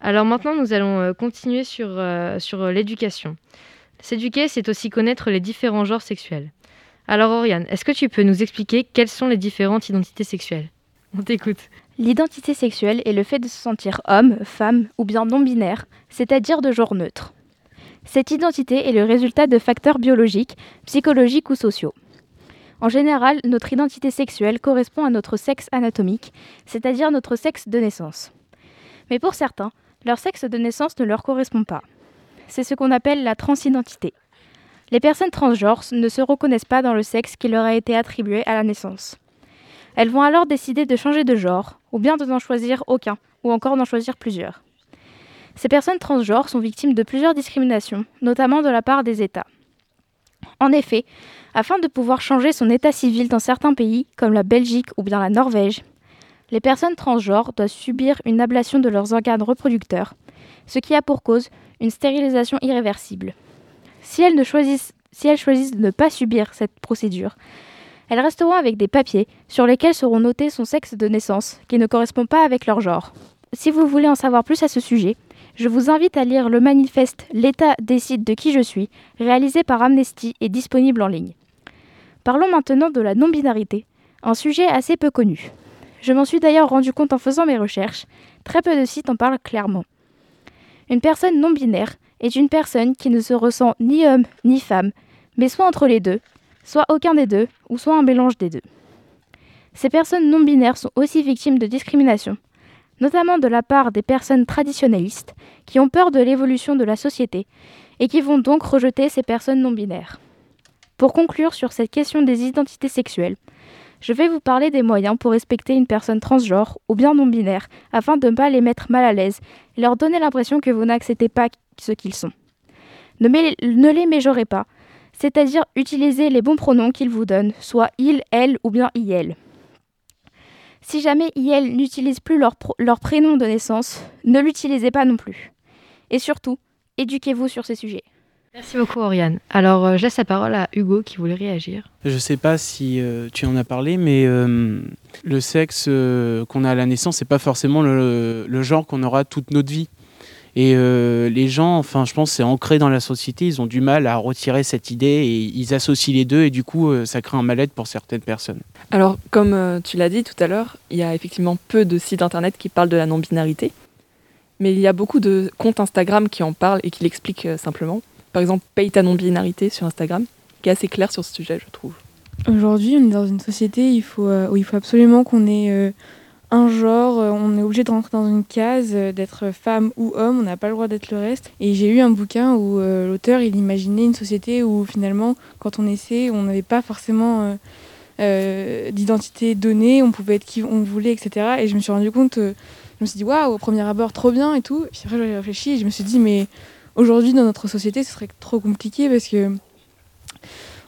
Alors maintenant, nous allons continuer sur, sur l'éducation. S'éduquer, c'est aussi connaître les différents genres sexuels. Alors Oriane, est-ce que tu peux nous expliquer quelles sont les différentes identités sexuelles? On t'écoute. L'identité sexuelle est le fait de se sentir homme, femme ou bien non-binaire, c'est-à-dire de genre neutre. Cette identité est le résultat de facteurs biologiques, psychologiques ou sociaux. En général, notre identité sexuelle correspond à notre sexe anatomique, c'est-à-dire notre sexe de naissance. Mais pour certains, leur sexe de naissance ne leur correspond pas. C'est ce qu'on appelle la transidentité. Les personnes transgenres ne se reconnaissent pas dans le sexe qui leur a été attribué à la naissance. Elles vont alors décider de changer de genre, ou bien de n'en choisir aucun, ou encore d'en choisir plusieurs. Ces personnes transgenres sont victimes de plusieurs discriminations, notamment de la part des États. En effet, afin de pouvoir changer son état civil dans certains pays, comme la Belgique ou bien la Norvège, les personnes transgenres doivent subir une ablation de leurs organes reproducteurs, ce qui a pour cause une stérilisation irréversible. Si elles, choisissent, de ne pas subir cette procédure, elles resteront avec des papiers sur lesquels seront notés son sexe de naissance, qui ne correspond pas avec leur genre. Si vous voulez en savoir plus à ce sujet, je vous invite à lire le manifeste L'État décide de qui je suis, réalisé par Amnesty et disponible en ligne. Parlons maintenant de la non-binarité, un sujet assez peu connu. Je m'en suis d'ailleurs rendu compte en faisant mes recherches, très peu de sites en parlent clairement. Une personne non-binaire est une personne qui ne se ressent ni homme ni femme, mais soit entre les deux, soit aucun des deux, ou soit un mélange des deux. Ces personnes non binaires sont aussi victimes de discrimination, notamment de la part des personnes traditionnalistes qui ont peur de l'évolution de la société et qui vont donc rejeter ces personnes non binaires. Pour conclure sur cette question des identités sexuelles, je vais vous parler des moyens pour respecter une personne transgenre ou bien non binaire afin de ne pas les mettre mal à l'aise et leur donner l'impression que vous n'acceptez pas ce qu'ils sont. Ne, les méjorez pas, c'est-à-dire utiliser les bons pronoms qu'ils vous donnent, soit il, elle ou bien il. Si jamais il n'utilise plus leur prénom de naissance, ne l'utilisez pas non plus. Et surtout, éduquez-vous sur ces sujets. Merci beaucoup, Oriane. Alors, euh, je laisse la parole à Hugo qui voulait réagir. Je sais pas si euh, tu en as parlé, mais euh, le sexe euh, qu'on a à la naissance, c'est pas forcément le, le genre qu'on aura toute notre vie. Et euh, les gens, enfin, je pense, c'est ancré dans la société. Ils ont du mal à retirer cette idée et ils associent les deux, et du coup, euh, ça crée un mal-être pour certaines personnes. Alors, comme euh, tu l'as dit tout à l'heure, il y a effectivement peu de sites internet qui parlent de la non-binarité, mais il y a beaucoup de comptes Instagram qui en parlent et qui l'expliquent euh, simplement. Par exemple, Paye ta non-binarité sur Instagram, qui est assez clair sur ce sujet, je trouve. Aujourd'hui, on est dans une société euh, où il faut absolument qu'on ait euh, un genre, euh, on est obligé de rentrer dans une case, d'être femme ou homme, on n'a pas le droit d'être le reste. Et j'ai eu un bouquin où l'auteur, il imaginait une société où finalement, quand on naissait, on n'avait pas forcément d'identité donnée, on pouvait être qui on voulait, etc. Et je me suis rendu compte, je me suis dit, waouh, au premier abord, trop bien et tout. Puis après, j'ai réfléchi et je me suis dit, mais aujourd'hui, dans notre société, ce serait trop compliqué parce que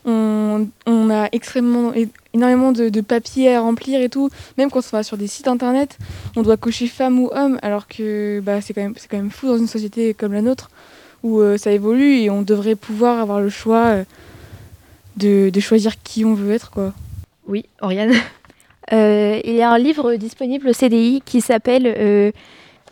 on, on a extrêmement, énormément de, de papiers à remplir et tout. Même quand on va sur des sites internet, on doit cocher femme ou homme, alors que bah, c'est quand, même- c'est quand même fou dans une société comme la nôtre où euh, ça évolue et on devrait pouvoir avoir le choix euh, de, de choisir qui on veut être. Quoi. Oui, Oriane. Euh, il y a un livre disponible au CDI qui s'appelle euh,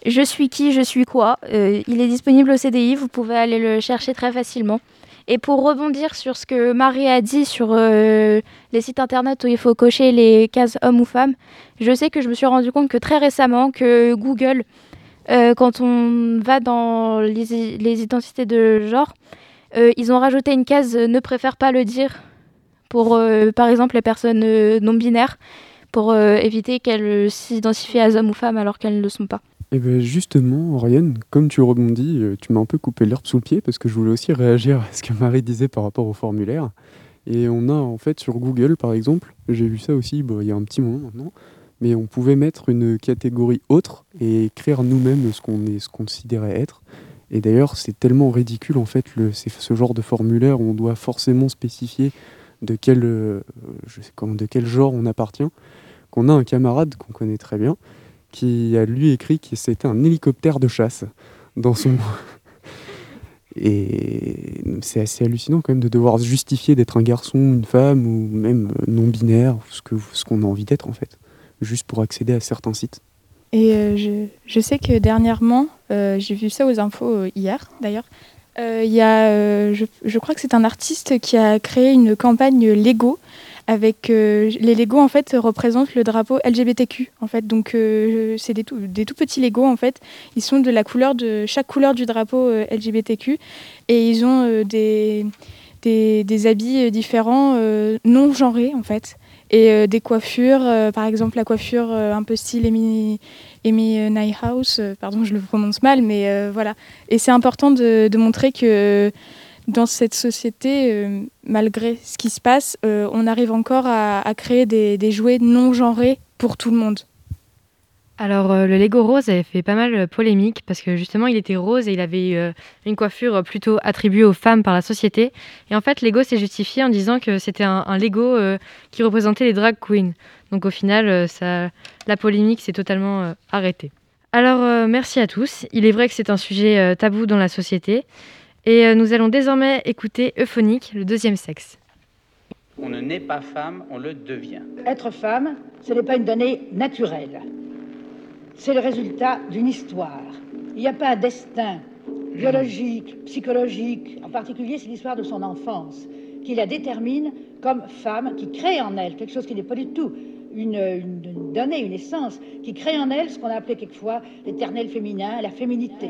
Je suis qui, je suis quoi. Euh, il est disponible au CDI, vous pouvez aller le chercher très facilement. Et pour rebondir sur ce que Marie a dit sur euh, les sites internet où il faut cocher les cases homme ou femme, je sais que je me suis rendu compte que très récemment que Google, euh, quand on va dans les, identités de genre, ils ont rajouté une case ne préfère pas le dire pour par exemple les personnes non binaires pour éviter qu'elles s'identifient à hommes ou femmes alors qu'elles ne le sont pas. Et ben justement, Oriane, comme tu rebondis, euh, tu m'as un peu coupé l'herbe sous le pied parce que je voulais aussi réagir à ce que Marie disait par rapport au formulaire. Et on a en fait sur Google par exemple, j'ai vu ça aussi bah, il y a un petit moment maintenant, mais on pouvait mettre une catégorie autre et écrire nous-mêmes ce qu'on est, ce qu'on considérait être. Et d'ailleurs, c'est tellement ridicule en fait, le, ce genre de formulaire où on doit forcément spécifier de quel, euh, je sais comment, de quel genre on appartient, qu'on a un camarade qu'on connaît très bien qui a lui écrit que c'était un hélicoptère de chasse dans son. *laughs* Et c'est assez hallucinant quand même de devoir se justifier d'être un garçon, une femme ou même non binaire, ce que ce qu'on a envie d'être en fait, juste pour accéder à certains sites. Et euh, je, je sais que dernièrement, euh, j'ai vu ça aux infos euh, hier d'ailleurs, euh, il y a, euh, je, je crois que c'est un artiste qui a créé une campagne Lego avec euh, les Lego en fait représentent le drapeau LGBTQ en fait. Donc euh, c'est des tout, petits Lego en fait. Ils sont de la couleur de chaque couleur du drapeau euh, LGBTQ et ils ont des, des, habits différents non genrés en fait. Et des coiffures par exemple la coiffure un peu style Amy, Amy euh, pardon je le prononce mal mais voilà. Et c'est important de montrer que dans cette société, euh, malgré ce qui se passe, euh, on arrive encore à, créer des, jouets non genrés pour tout le monde. Alors, euh, le Lego rose avait fait pas mal polémique parce que justement, il était rose et il avait une coiffure plutôt attribuée aux femmes par la société. Et en fait, Lego s'est justifié en disant que c'était un, Lego qui représentait les drag queens. Donc, au final, la polémique s'est totalement arrêtée. Alors, merci à tous. Il est vrai que c'est un sujet tabou dans la société. Et euh, nous allons désormais écouter Euphonique, le deuxième sexe. On ne naît pas femme, on le devient. Être femme, ce n'est pas une donnée naturelle. C'est le résultat d'une histoire. Il n'y a pas un destin biologique, psychologique. En particulier, c'est l'histoire de son enfance qui la détermine comme femme, qui crée en elle quelque chose qui n'est pas du tout une, une- une donnée, une essence, qui crée en elle ce qu'on a appelé quelquefois l'éternel féminin, la féminité.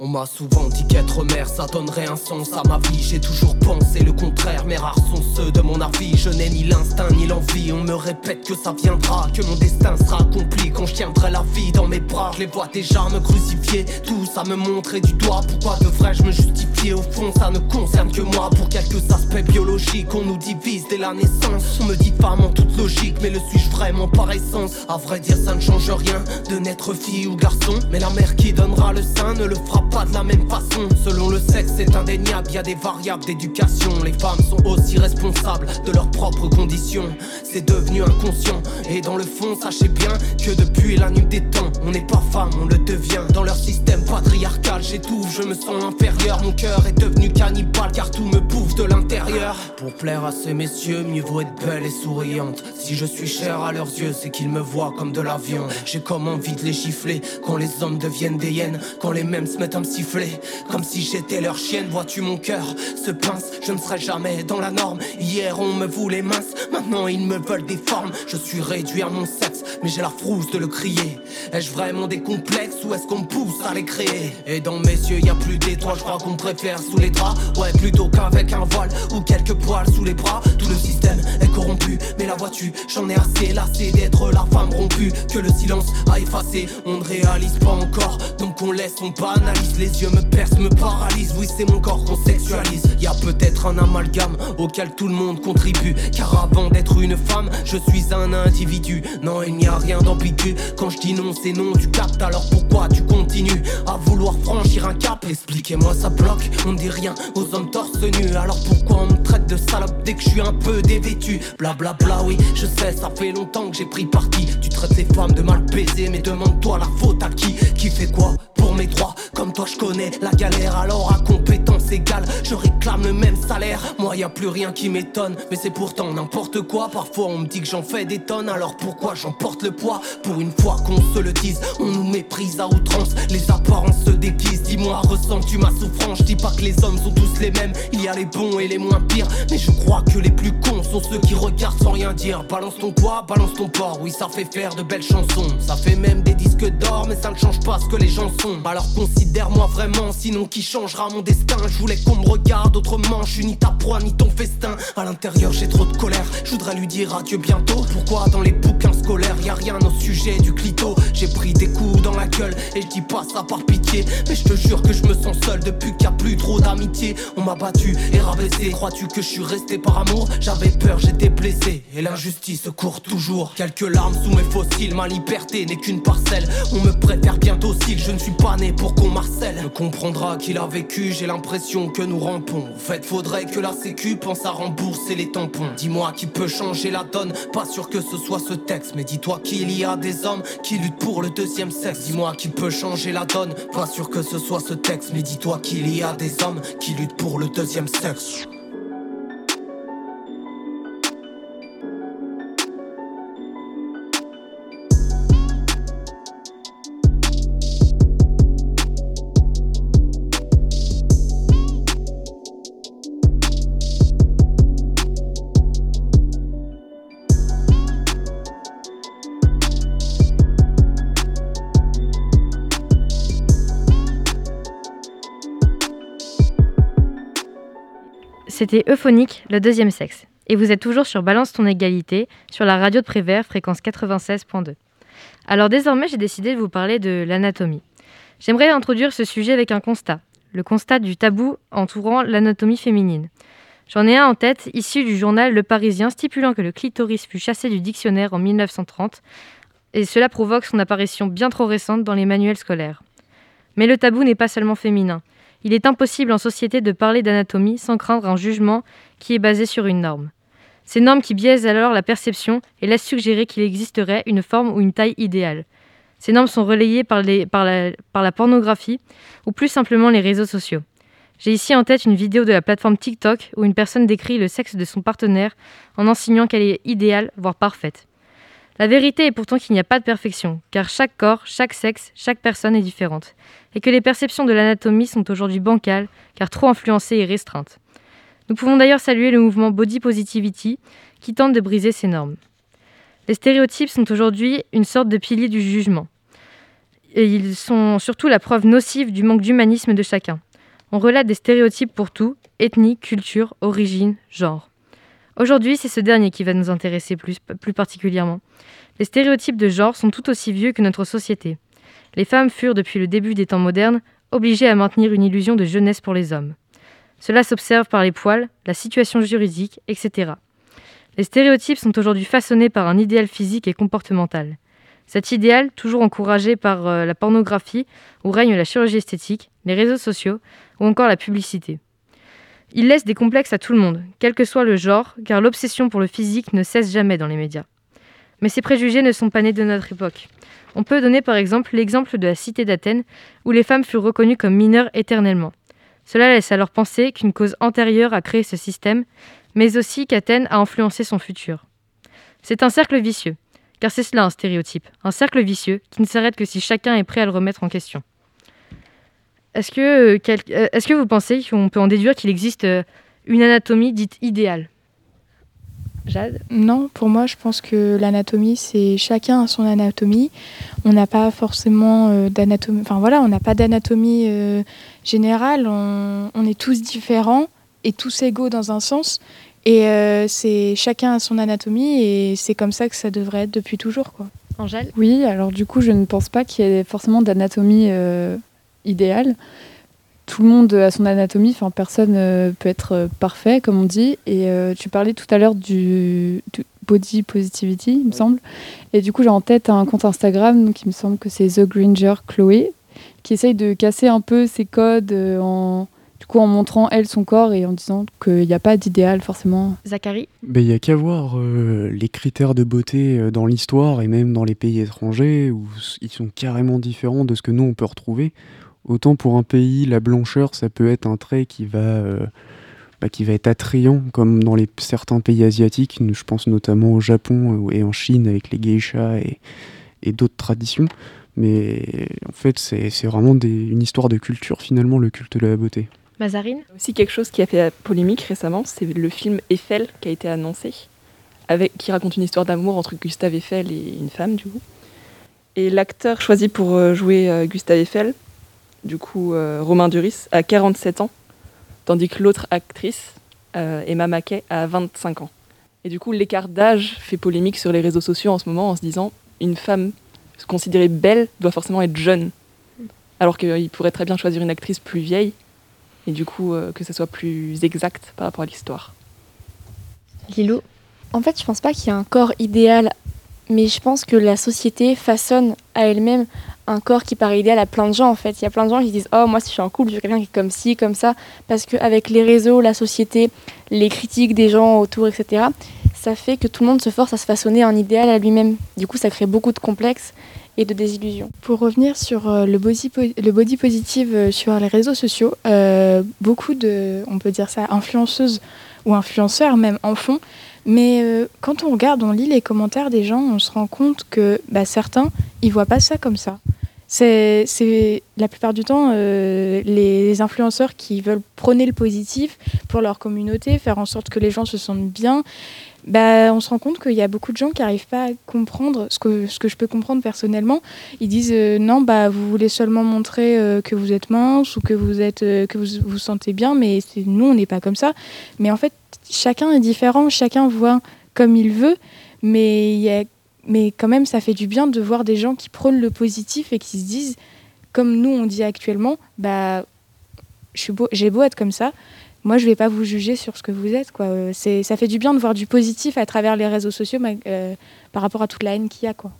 On m'a souvent dit qu'être mère ça donnerait un sens à ma vie. J'ai toujours pensé le contraire mais rares sont ceux de mon avis. Je n'ai ni l'instinct ni l'envie. On me répète que ça viendra Que mon destin sera accompli quand je tiendrai la vie dans mes bras. Je les vois déjà me crucifier Tous à me montrer du doigt. Pourquoi devrais-je me justifier? Au fond ça ne concerne que moi. Pour quelques aspects biologiques On nous divise dès la naissance. On me dit femme en toute logique Mais le suis-je vraiment par essence? À vrai dire ça ne change rien De naître fille ou garçon. Mais la mère qui donnera le sein ne le fera pas de la même façon. Selon le sexe, c'est indéniable, y a des variables d'éducation. Les femmes sont aussi responsables de leurs propres conditions. C'est devenu inconscient. Et dans le fond, sachez bien que depuis la nuit des temps, on n'est pas femme, on le devient. Dans leur système patriarcal, j'étouffe, je me sens inférieur. Mon cœur est devenu cannibale car tout me bouffe de l'intérieur. Pour plaire à ces messieurs, mieux vaut être belle et souriante. Si je suis cher à leurs yeux, c'est qu'ils me voient comme de la viande. J'ai comme envie de les gifler quand les hommes deviennent des hyènes, quand les mêmes se mettent à me siffler. Comme si j'étais leur chienne, vois-tu mon cœur se pince, je ne serai jamais dans la norme. Hier on me voulait mince, maintenant ils me veulent des formes. Je suis réduit à mon sexe, mais j'ai la frousse de le crier. Ai-je vraiment des complexes ou est-ce qu'on me pousse à les créer? Et dans mes yeux y a plus d'étoiles, je crois qu'on préfère sous les draps. Ouais, plutôt qu'avec un voile ou quelques poils sous les bras. Tout le système est corrompu, mais la vois-tu, j'en ai assez lassé d'être la femme rompue que le silence a effacé. On ne réalise pas encore, donc on laisse, on banalise. Les yeux me percent, me paralysent. Oui, c'est mon corps qu'on sexualise. Y a peut-être un amalgame auquel tout le monde contribue. Car avant d'être une femme, je suis un individu. Non, il n'y a rien d'ambigu. Quand je dis non, c'est non, tu captes. Alors pourquoi tu continues à vouloir franchir un cap? Expliquez-moi, ça bloque. On dit rien aux hommes torse nu. Alors pourquoi on me traite de salope dès que je suis un peu dévêtu? Blablabla, bla oui, je sais, ça fait longtemps que j'ai pris parti. Tu traites les femmes de mal baiser, mais demande-toi la faute à qui? Qui fait quoi pour mes droits? Comme toi, je connais la galère. Alors à compétence égale, je réclame le même salaire. Moi, y a plus rien qui m'étonne, mais c'est pourtant n'importe quoi. Parfois, on me dit que j'en fais des tonnes, alors pourquoi j'en porte le poids? Pour une fois qu'on se le dise, on nous méprise à outrance. Les apparences se déguisent. Dis-moi, ressens-tu ma souffrance? Je dis pas que les hommes sont tous les mêmes. Il y a les bons et les moins pires, mais je crois que les plus cons sont ceux qui regardent sans rien dire. Balance ton poids, balance ton porc. Oui, ça fait faire de belles chansons. Ça fait même des disques d'or, mais ça ne change pas ce que les gens sont. Alors considère-moi vraiment, sinon qui changera mon destin? Je voulais qu'on me regarde autrement, je suis ni ta proie ni ton festin. À l'intérieur, j'ai trop de colère, je voudrais lui dire adieu bientôt. Pourquoi dans les bouquins scolaires, y a rien au sujet du clito? J'ai pris des coups dans la gueule et je dis pas ça par pitié. Mais je te jure que je me sens seul depuis qu'il y a plus trop d'amitié. On m'a battu et rabaissé. Crois-tu que je suis resté par amour? J'avais peur, j'étais blessé. Et l'injustice court toujours. Quelques larmes sous mes fossiles, ma liberté n'est qu'une parcelle. On me préfère bien docile, je ne suis pas né pour qu'on marcelle. Comprendra qu'il a vécu, j'ai l'impression que nous rampons. En fait, faudrait que la sécu pense à rembourser les tampons. Dis-moi qui peut changer la donne, pas sûr que ce soit ce texte. Mais dis-toi qu'il y a des hommes qui luttent pour le deuxième sexe. Dis-moi qui peut changer la donne, pas sûr que ce soit ce texte. Mais dis-toi qu'il y a des hommes qui luttent pour le deuxième sexe. C'était Euphonique, le deuxième sexe. Et vous êtes toujours sur Balance ton égalité, sur la radio de Prévert, fréquence 96.2. Alors désormais, j'ai décidé de vous parler de l'anatomie. J'aimerais introduire ce sujet avec un constat, le constat du tabou entourant l'anatomie féminine. J'en ai un en tête, issu du journal Le Parisien, stipulant que le clitoris fut chassé du dictionnaire en 1930, et cela provoque son apparition bien trop récente dans les manuels scolaires. Mais le tabou n'est pas seulement féminin. Il est impossible en société de parler d'anatomie sans craindre un jugement qui est basé sur une norme. Ces normes qui biaisent alors la perception et laissent suggérer qu'il existerait une forme ou une taille idéale. Ces normes sont relayées par, la, la pornographie ou plus simplement les réseaux sociaux. J'ai ici en tête une vidéo de la plateforme TikTok où une personne décrit le sexe de son partenaire en enseignant qu'elle est idéale, voire parfaite. La vérité est pourtant qu'il n'y a pas de perfection, car chaque corps, chaque sexe, chaque personne est différente, et que les perceptions de l'anatomie sont aujourd'hui bancales, car trop influencées et restreintes. Nous pouvons d'ailleurs saluer le mouvement Body Positivity, qui tente de briser ces normes. Les stéréotypes sont aujourd'hui une sorte de pilier du jugement. Et ils sont surtout la preuve nocive du manque d'humanisme de chacun. On relate des stéréotypes pour tout, ethnie, culture, origine, genre. Aujourd'hui, c'est ce dernier qui va nous intéresser plus, particulièrement. Les stéréotypes de genre sont tout aussi vieux que notre société. Les femmes furent, depuis le début des temps modernes, obligées à maintenir une illusion de jeunesse pour les hommes. Cela s'observe par les poils, la situation juridique, etc. Les stéréotypes sont aujourd'hui façonnés par un idéal physique et comportemental. Cet idéal, toujours encouragé par euh, la pornographie, où règne la chirurgie esthétique, les réseaux sociaux ou encore la publicité. Il laisse des complexes à tout le monde, quel que soit le genre, car l'obsession pour le physique ne cesse jamais dans les médias. Mais ces préjugés ne sont pas nés de notre époque. On peut donner par exemple l'exemple de la cité d'Athènes, où les femmes furent reconnues comme mineures éternellement. Cela laisse alors penser qu'une cause antérieure a créé ce système, mais aussi qu'Athènes a influencé son futur. C'est un cercle vicieux, car c'est cela un stéréotype, un cercle vicieux qui ne s'arrête que si chacun est prêt à le remettre en question. Est-ce que, euh, quel- euh, est-ce que vous pensez qu'on peut en déduire qu'il existe euh, une anatomie dite idéale? Jade? Non, pour moi, je pense que l'anatomie, c'est chacun a son anatomie. On n'a pas forcément euh, d'anatomie. Enfin voilà, on n'a pas d'anatomie euh, générale. On, on est tous différents et tous égaux dans un sens. Et euh, c'est chacun a son anatomie et c'est comme ça que ça devrait être depuis toujours, quoi. Angèle? Oui, alors du coup, je ne pense pas qu'il y ait forcément d'anatomie idéale. Tout le monde a son anatomie, enfin personne euh, peut être euh, parfait, comme on dit. Et euh, tu parlais tout à l'heure du, du body positivity, il me semble. Et du coup, j'ai en tête un compte Instagram, donc il me semble que c'est The Gringer Chloé, qui essaye de casser un peu ses codes euh, en, du coup, en montrant elle son corps et en disant qu'il n'y a pas d'idéal forcément. Zachary? Ben, Il y a qu'à voir euh, les critères de beauté dans l'histoire et même dans les pays étrangers où ils sont carrément différents de ce que nous on peut retrouver. Autant pour un pays, la blancheur, ça peut être un trait qui va, euh, bah, qui va être attrayant, comme dans les, certains pays asiatiques. Je pense notamment au Japon euh, et en Chine avec les geishas et, et d'autres traditions. Mais en fait, c'est vraiment des- une histoire de culture, finalement, le culte de la beauté. Mazarine? Aussi quelque chose qui a fait polémique récemment, c'est le film Eiffel qui a été annoncé, avec, qui raconte une histoire d'amour entre Gustave Eiffel et une femme du coup. Et l'acteur choisi pour euh, jouer Gustave Eiffel, du coup euh, Romain Duris, a 47 ans, tandis que l'autre actrice, euh, Emma Mackey, a 25 ans. Et du coup l'écart d'âge fait polémique sur les réseaux sociaux en ce moment en se disant une femme considérée belle doit forcément être jeune, alors qu'il pourrait très bien choisir une actrice plus vieille et du coup euh, que ça soit plus exact par rapport à l'histoire. Lilo En fait, je pense pas qu'il y ait un corps idéal, mais je pense que la société façonne à elle-même un corps qui paraît idéal à plein de gens en fait. Il y a plein de gens qui disent Oh, moi si je suis en couple, je veux quelqu'un qui est comme ci, comme ça. Parce qu'avec les réseaux, la société, les critiques des gens autour, etc., ça fait que tout le monde se force à se façonner un idéal à lui-même. Du coup, ça crée beaucoup de complexes et de désillusions. Pour revenir sur euh, le body, le body positive euh, sur les réseaux sociaux, euh, beaucoup de, on peut dire ça, influenceuses ou influenceurs même en font. Mais quand on regarde, on lit les commentaires des gens, on se rend compte que bah, certains, ils voient pas ça comme ça. C'est la plupart du temps euh, les influenceurs qui veulent prôner le positif pour leur communauté, faire en sorte que les gens se sentent bien. Bah, on se rend compte qu'il y a beaucoup de gens qui n'arrivent pas à comprendre ce que, ce que je peux comprendre personnellement. Ils disent euh, non, bah, vous voulez seulement montrer euh, que vous êtes mince ou que vous êtes, que vous vous sentez bien, mais nous, on n'est pas comme ça. Mais en fait, chacun est différent, chacun voit comme il veut, mais, il y a, mais quand même, ça fait du bien de voir des gens qui prônent le positif et qui se disent, comme nous, on dit actuellement, bah, suis beau- j'ai beau être comme ça, moi je vais pas vous juger sur ce que vous êtes quoi Euh, ça fait du bien de voir du positif à travers les réseaux sociaux euh, par rapport à toute la haine qu'il y a quoi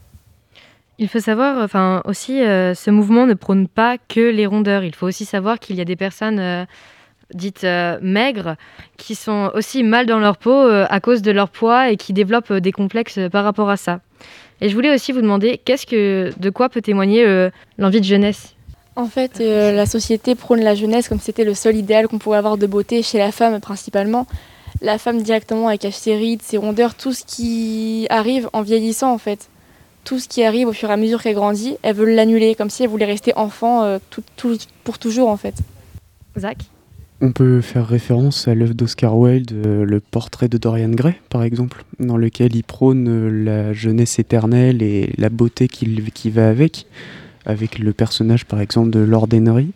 Il faut savoir, enfin aussi, euh, ce mouvement ne prône pas que les rondeurs. Il faut aussi savoir qu'il y a des personnes dites euh, maigres qui sont aussi mal dans leur peau euh, à cause de leur poids et qui développent euh, des complexes par rapport à ça. Et je voulais aussi vous demander, qu'est-ce que, de quoi peut témoigner l'envie de jeunesse? En fait, la société prône la jeunesse comme si c'était le seul idéal qu'on pouvait avoir de beauté chez la femme principalement. La femme directement avec ses rides, ses rondeurs, tout ce qui arrive en vieillissant en fait. Tout ce qui arrive au fur et à mesure qu'elle grandit, elle veut l'annuler comme si elle voulait rester enfant tout- tout- pour toujours en fait. Zach? On peut faire référence à l'œuvre d'Oscar Wilde, euh, le portrait de Dorian Gray, par exemple, dans lequel il prône euh, la jeunesse éternelle et la beauté qui, va avec, avec le personnage, par exemple, de Lord Henry,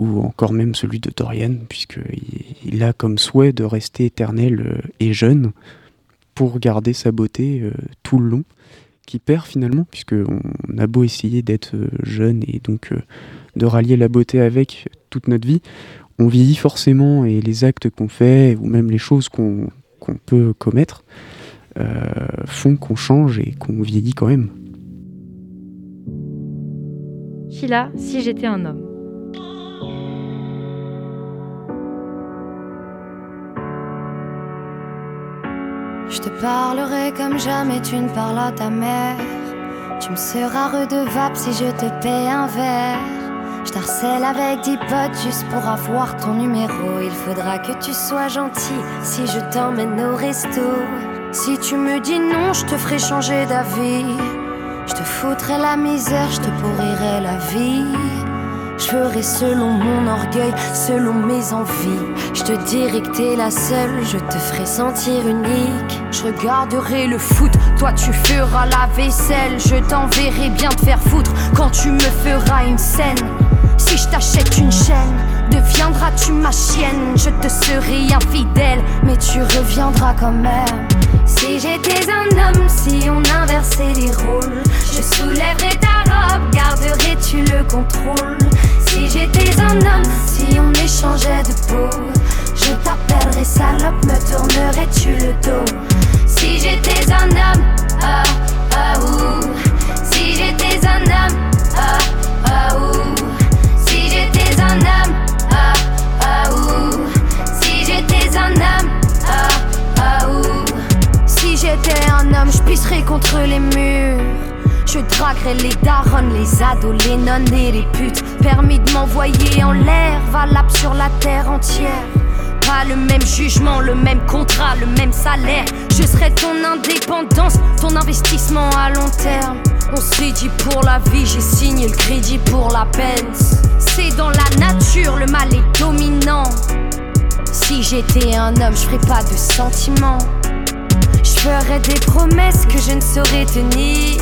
ou encore même celui de Dorian, puisqu'il il a comme souhait de rester éternel euh, et jeune pour garder sa beauté tout le long, qui perd finalement, puisqu'on a beau essayer d'être jeune et donc de rallier la beauté avec toute notre vie, on vieillit forcément et les actes qu'on fait ou même les choses qu'on qu'on peut commettre euh, font qu'on change et qu'on vieillit quand même. Sheila, si j'étais un homme. Je te parlerai comme jamais tu ne parles à ta mère. Tu me seras redevable si je te paie un verre. Je t'harcèle avec dix potes juste pour avoir ton numéro. Il faudra que tu sois gentil si je t'emmène au resto. Si tu me dis non, je te ferai changer d'avis. Je te foutrai la misère, je te pourrirai la vie. Je ferai selon mon orgueil, selon mes envies. Je te dirai que t'es la seule, je te ferai sentir unique. Je regarderai le foot, toi tu feras la vaisselle. Je t'enverrai bien te faire foutre quand tu me feras une scène. Si je t'achète une chaîne, deviendras-tu ma chienne. Je te serai infidèle, mais tu reviendras quand même. Si j'étais un homme, si on inversait les rôles, je soulèverais ta robe, garderais-tu le contrôle. Si j'étais un homme, si on échangeait de peau, je t'appellerais salope, me tournerais-tu le dos? Si j'étais un homme, ah ah ouh. Si j'étais un homme, ah ah ouh ah ah Si j'étais un homme, ah ah si j'étais un homme, je pisserais contre les murs. Je draguerais les darons, les ados, les nonnes et les putes. Permis de m'envoyer en l'air, valable sur la terre entière. Pas le même jugement, le même contrat, le même salaire. Je serais ton indépendance, ton investissement à long terme. On s'est dit pour la vie, j'ai signé le crédit pour la peine. Dans la nature, le mal est dominant. Si j'étais un homme, je ferais pas de sentiments. Je ferais des promesses que je ne saurais tenir.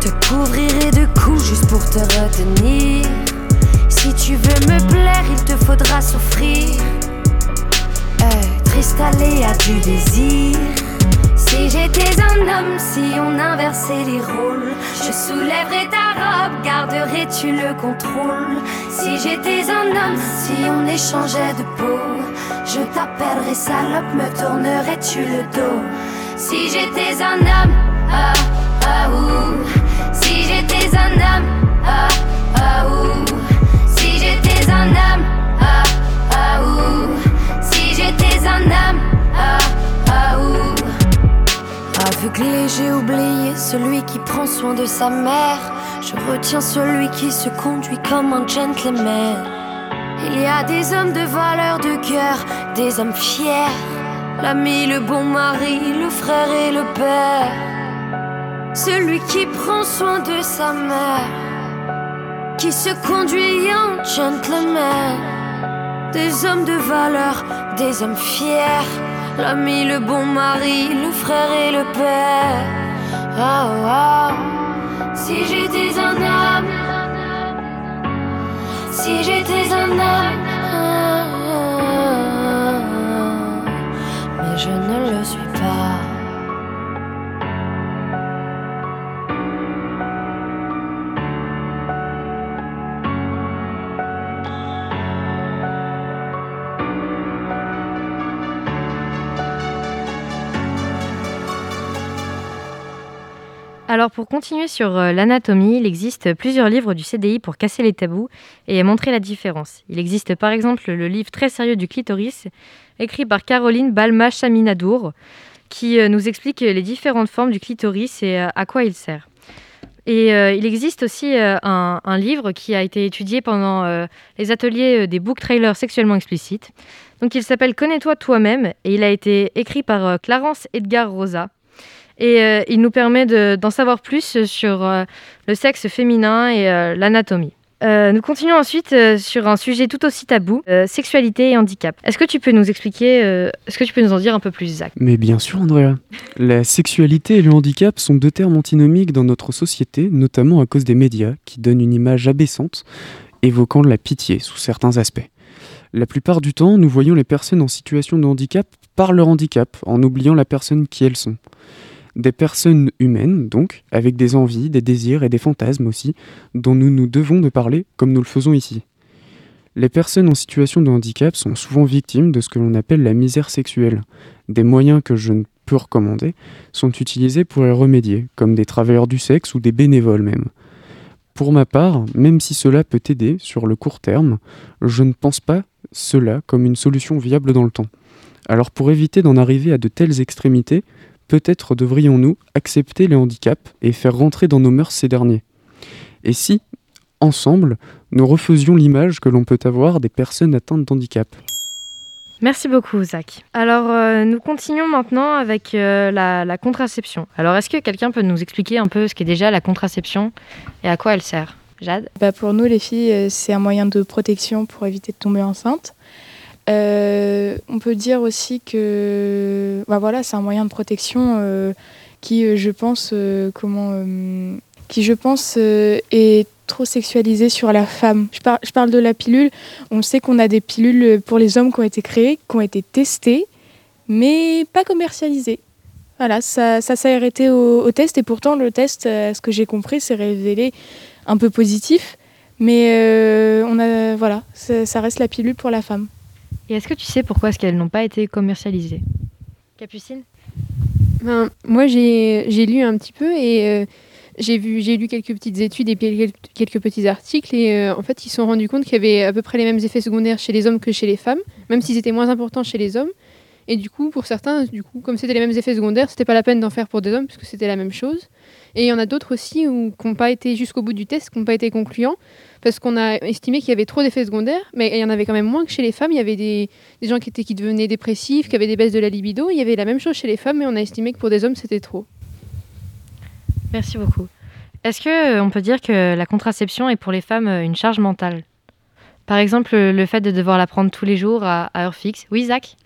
Te couvrirai de coups juste pour te retenir. Si tu veux me plaire, il te faudra souffrir. Être installé à du désir. Si j'étais un homme, si on inversait les rôles, je soulèverais ta robe, garderais-tu le contrôle? Si j'étais un homme, si on échangeait de peau, je t'appellerais salope, me tournerais-tu le dos? Si j'étais un homme, ah ah ouh. Si j'étais un homme, ah ah ouh. Si j'étais un homme, ah ah ouh. Si j'étais un homme, ah J'ai oublié celui qui prend soin de sa mère. Je retiens celui qui se conduit comme un gentleman. Il y a des hommes de valeur de cœur, des hommes fiers. L'ami, le bon mari, le frère et le père. Celui qui prend soin de sa mère, qui se conduit en gentleman. Des hommes de valeur, des hommes fiers. L'ami, le bon mari, le frère et le père. Oh, oh. Si j'étais un homme, si j'étais un homme, mais je ne le suis Alors pour continuer sur euh, l'anatomie, il existe plusieurs livres du CDI pour casser les tabous et montrer la différence. Il existe par exemple le livre très sérieux du clitoris, écrit par Caroline Balma Chaminadour, qui euh, nous explique les différentes formes du clitoris et euh, à quoi il sert. Et il existe aussi un, livre qui a été étudié pendant les ateliers des book trailers sexuellement explicites. Donc il s'appelle Connais-toi toi-même et il a été écrit par Clarence Edgar Rosa. Et euh, il nous permet de- d'en savoir plus sur euh, le sexe féminin et euh, l'anatomie. Nous continuons ensuite sur un sujet tout aussi tabou, sexualité et handicap. Est-ce que tu peux nous expliquer, est-ce que tu peux nous en dire un peu plus, Zach? Mais bien sûr, Andrea. La sexualité et le handicap sont deux termes antinomiques dans notre société, notamment à cause des médias, qui donnent une image abaissante, évoquant la pitié sous certains aspects. La plupart du temps, nous voyons les personnes en situation de handicap par leur handicap, en oubliant la personne qui elles sont. Des personnes humaines, donc, avec des envies, des désirs et des fantasmes aussi, dont nous nous devons de parler comme nous le faisons ici. Les personnes en situation de handicap sont souvent victimes de ce que l'on appelle la misère sexuelle. Des moyens que je ne peux recommander sont utilisés pour y remédier, comme des travailleurs du sexe ou des bénévoles même. Pour ma part, même si cela peut aider sur le court terme, je ne pense pas cela comme une solution viable dans le temps. Alors pour éviter d'en arriver à de telles extrémités, peut-être devrions-nous accepter les handicaps et faire rentrer dans nos mœurs ces derniers. Et si, ensemble, nous refaisions l'image que l'on peut avoir des personnes atteintes d'handicap Merci beaucoup, Zach. Alors, euh, nous continuons maintenant avec euh, la, la contraception. Alors, est-ce que quelqu'un peut nous expliquer un peu ce qu'est déjà la contraception et à quoi elle sert? Jade? Bah, pour nous, les filles, euh, c'est un moyen de protection pour éviter de tomber enceinte. Euh, on peut dire aussi que bah voilà, c'est un moyen de protection euh, qui, euh, je pense, comment, qui, je pense, est trop sexualisé sur la femme. Je, par- je parle de la pilule. On sait qu'on a des pilules pour les hommes qui ont été créées, qui ont été testées, mais pas commercialisées. Voilà, ça, ça s'est arrêté au, test et pourtant le test, euh, ce que j'ai compris, s'est révélé un peu positif. Mais on a, voilà, ça reste la pilule pour la femme. Et est-ce que tu sais pourquoi est-ce qu'elles n'ont pas été commercialisées? Capucine? Ben, moi, j'ai lu un petit peu et euh, j'ai lu quelques petites études et quelques petits articles et euh, en fait, ils se sont rendus compte qu'il y avait à peu près les mêmes effets secondaires chez les hommes que chez les femmes, même s'ils étaient moins importants chez les hommes. Et du coup, pour certains, du coup, comme c'était les mêmes effets secondaires, c'était pas la peine d'en faire pour des hommes puisque c'était la même chose. Et il y en a d'autres aussi où- qui n'ont pas été jusqu'au bout du test, qui n'ont pas été concluants, parce qu'on a estimé qu'il y avait trop d'effets secondaires, mais il y en avait quand même moins que chez les femmes. Il y avait des, des gens qui, étaient, qui devenaient dépressifs, qui avaient des baisses de la libido. Il y avait la même chose chez les femmes, mais on a estimé que pour des hommes, c'était trop. Merci beaucoup. Est-ce que euh, on peut dire que la contraception est pour les femmes euh, une charge mentale? Par exemple, le le fait de devoir la prendre tous les jours à, à heure fixe. Oui, Zach?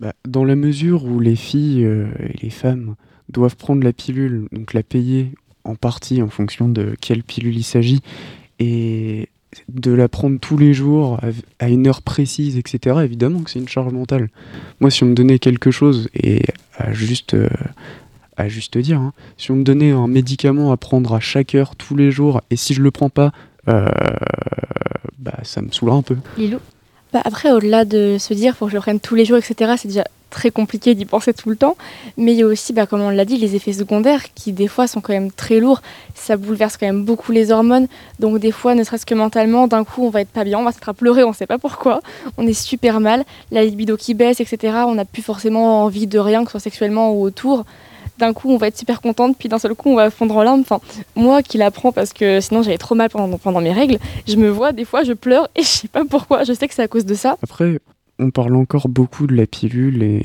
Bah, Dans la mesure où les filles euh, et les femmes doivent prendre la pilule, donc la payer en partie en fonction de quelle pilule il s'agit, et de la prendre tous les jours à- une heure précise, etc., évidemment que c'est une charge mentale. Moi, si on me donnait quelque chose, et à juste, à juste dire, hein, si on me donnait un médicament à prendre à chaque heure, tous les jours, et si je le prends pas, euh, bah, ça me saoulera un peu. Lilou? Bah après, au-delà de se dire faut que je le prenne tous les jours, etc., c'est déjà très compliqué d'y penser tout le temps. Mais il y a aussi, bah, comme on l'a dit, les effets secondaires qui, des fois, sont quand même très lourds. Ça bouleverse quand même beaucoup les hormones. Donc, des fois, ne serait-ce que mentalement, d'un coup, on va être pas bien, on va se à pleurer, on sait pas pourquoi. On est super mal. La libido qui baisse, etc. On n'a plus forcément envie de rien, que ce soit sexuellement ou autour. D'un coup, on va être super contente, puis d'un seul coup, on va fondre en larmes. Enfin, moi qui l'apprends parce que sinon j'avais trop mal pendant, pendant mes règles, je me vois des fois, je pleure et je sais pas pourquoi. Je sais que c'est à cause de ça. Après, on parle encore beaucoup de la pilule et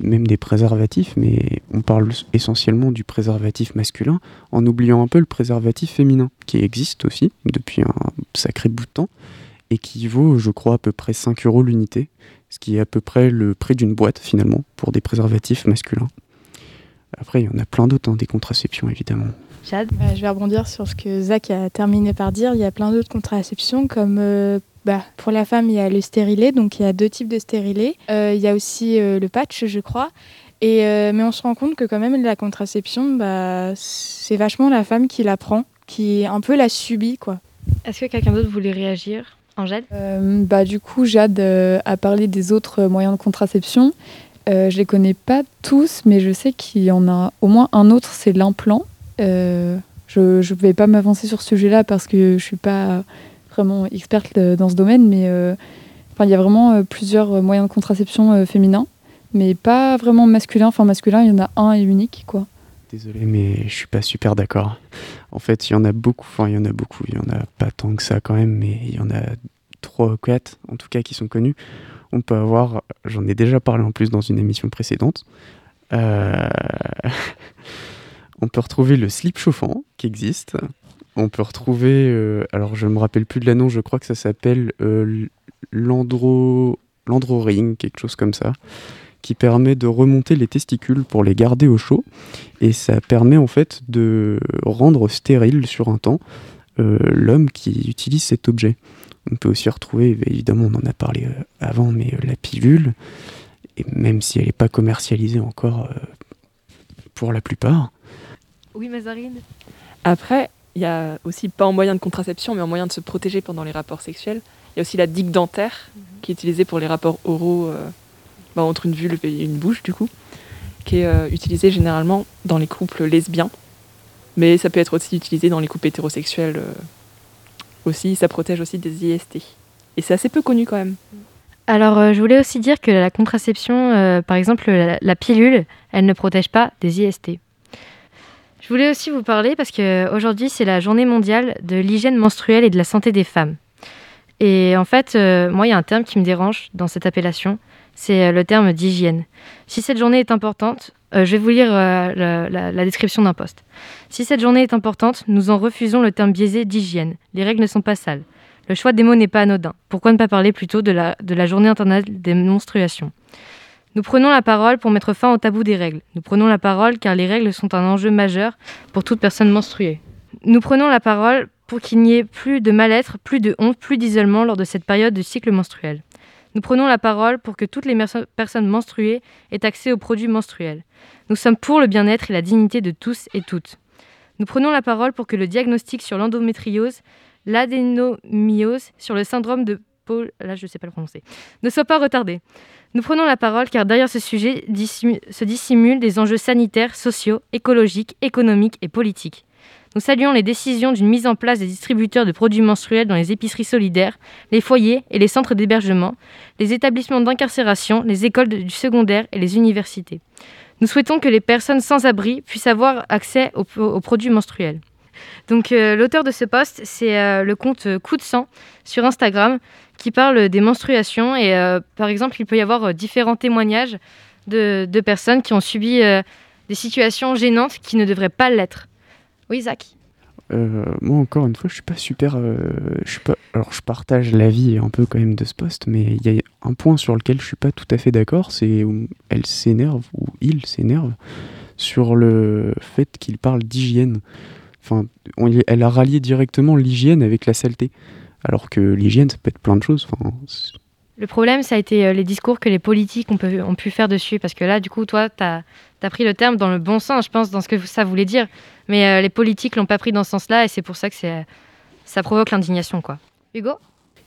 même des préservatifs, mais on parle essentiellement du préservatif masculin en oubliant un peu le préservatif féminin, qui existe aussi depuis un sacré bout de temps et qui vaut, je crois, à peu près 5 euros l'unité, ce qui est à peu près le prix d'une boîte finalement pour des préservatifs masculins. Après, il y en a plein d'autres, hein, des contraceptions évidemment. Jade Bah, Je vais rebondir sur ce que Zach a terminé par dire. Il y a plein d'autres contraceptions, comme euh, bah, pour la femme, il y a le stérilet, donc il y a deux types de stérilet. Euh, il y a aussi euh, le patch, je crois. Et, euh, mais on se rend compte que quand même la contraception, bah, c'est vachement la femme qui la prend, qui un peu la subit. quoi. Est-ce que quelqu'un d'autre voulait réagir Angèle Euh, bah, du coup, Jade euh, a parlé des autres moyens de contraception. Euh, je les connais pas tous, mais je sais qu'il y en a au moins un autre, c'est l'implant. Euh, je ne vais pas m'avancer sur ce sujet-là parce que je suis pas vraiment experte euh, dans ce domaine, mais euh, il y a vraiment plusieurs moyens de contraception féminins, mais pas vraiment masculins. Enfin, masculin, il y en a un et unique, quoi. Désolé, mais je suis pas super d'accord. En fait, il y en a beaucoup, enfin, il y en a beaucoup, il y en a pas tant que ça quand même, mais il y en a trois ou quatre, en tout cas, qui sont connus. On peut avoir, j'en ai déjà parlé en plus dans une émission précédente, *laughs* on peut retrouver le slip chauffant qui existe. On peut retrouver, euh, alors je me rappelle plus de l'annonce, je crois que ça s'appelle euh, l'andro, ring, quelque chose comme ça qui permet de remonter les testicules pour les garder au chaud et ça permet en fait de rendre stérile sur un temps euh, l'homme qui utilise cet objet. On peut aussi retrouver, évidemment on en a parlé avant, mais la pilule, et même si elle n'est pas commercialisée encore pour la plupart. Oui, Mazarine Après, il y a aussi, pas en moyen de contraception, mais en moyen de se protéger pendant les rapports sexuels, il y a aussi la digue dentaire, qui est utilisée pour les rapports oraux euh, bah, entre une vulve et une bouche, du coup, qui est euh, utilisée généralement dans les couples lesbiens, mais ça peut être aussi utilisé dans les couples hétérosexuels, euh, aussi, ça protège aussi des IST. Et c'est assez peu connu quand même. Alors, euh, je voulais aussi dire que la contraception, euh, par exemple, la, la pilule, elle ne protège pas des IST. Je voulais aussi vous parler parce qu'aujourd'hui, c'est la journée mondiale de l'hygiène menstruelle et de la santé des femmes. Et en fait, euh, moi, il y a un terme qui me dérange dans cette appellation, c'est euh, le terme d'hygiène. Si cette journée est importante, euh, je vais vous lire la, description d'un poste. Si cette journée est importante, nous en refusons le terme biaisé d'hygiène. Les règles ne sont pas sales. Le choix des mots n'est pas anodin. Pourquoi ne pas parler plutôt de la journée internationale des menstruations? Nous prenons la parole pour mettre fin au tabou des règles. Nous prenons la parole car les règles sont un enjeu majeur pour toute personne menstruée. Nous prenons la parole pour qu'il n'y ait plus de mal-être, plus de honte, plus d'isolement lors de cette période de cycle menstruel. Nous prenons la parole pour que toutes les personnes menstruées aient accès aux produits menstruels. Nous sommes pour le bien-être et la dignité de tous et toutes. Nous prenons la parole pour que le diagnostic sur l'endométriose, l'adénomyose, sur le syndrome de Paul, là je sais pas le prononcer, ne soit pas retardé. Nous prenons la parole car derrière ce sujet se dissimulent des enjeux sanitaires, sociaux, écologiques, économiques et politiques. Nous saluons les décisions d'une mise en place des distributeurs de produits menstruels dans les épiceries solidaires, les foyers et les centres d'hébergement, les établissements d'incarcération, les écoles du secondaire et les universités. Nous souhaitons que les personnes sans abri puissent avoir accès aux produits menstruels. Donc euh, l'auteur de ce post, c'est euh, le compte euh, Coup de sang sur Instagram qui parle des menstruations et par exemple il peut y avoir différents témoignages de, personnes qui ont subi des situations gênantes qui ne devraient pas l'être. Oui Zach? Moi encore une fois, je suis pas super. je suis pas. Alors je partage l'avis un peu quand même de ce poste, mais il y a un point sur lequel je suis pas tout à fait d'accord, c'est elle s'énerve ou il s'énerve sur le fait qu'il parle d'hygiène. Enfin, on elle a rallié directement l'hygiène avec la saleté, alors que l'hygiène ça peut être plein de choses. Enfin, Le problème, ça a été euh, les discours que les politiques ont, pu- ont pu faire dessus. Parce que là, du coup, toi, tu as, pris le terme dans le bon sens, je pense, dans ce que ça voulait dire. Mais euh, les politiques l'ont pas pris dans ce sens-là et c'est pour ça que c'est- ça provoque l'indignation. quoi. Hugo?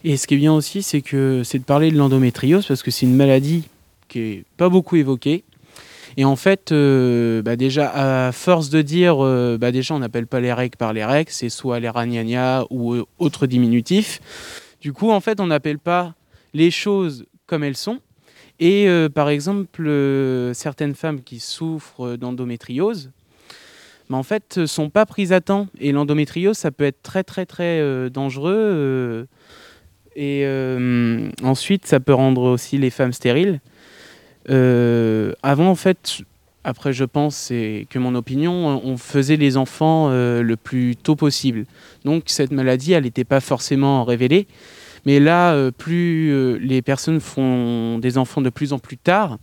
Et ce qui est bien aussi, c'est que c'est de parler de l'endométriose parce que c'est une maladie qui est pas beaucoup évoquée. Et en fait, euh, bah déjà, à force de dire, euh, bah déjà, on n'appelle pas les règles par les règles, c'est soit les ragnagna ou euh, autre diminutif. Du coup, en fait, on n'appelle pas les choses comme elles sont. Et euh, par exemple, certaines femmes qui souffrent d'endométriose, mais en fait, sont pas prises à temps. Et l'endométriose, ça peut être très, très, très dangereux. et ensuite, ça peut rendre aussi les femmes stériles. Euh, avant, en fait, après, je pense, c'est que mon opinion, on faisait les enfants euh, le plus tôt possible. Donc, cette maladie, elle n'était pas forcément révélée. Mais là, euh, plus euh, les personnes font des enfants de plus en plus tard,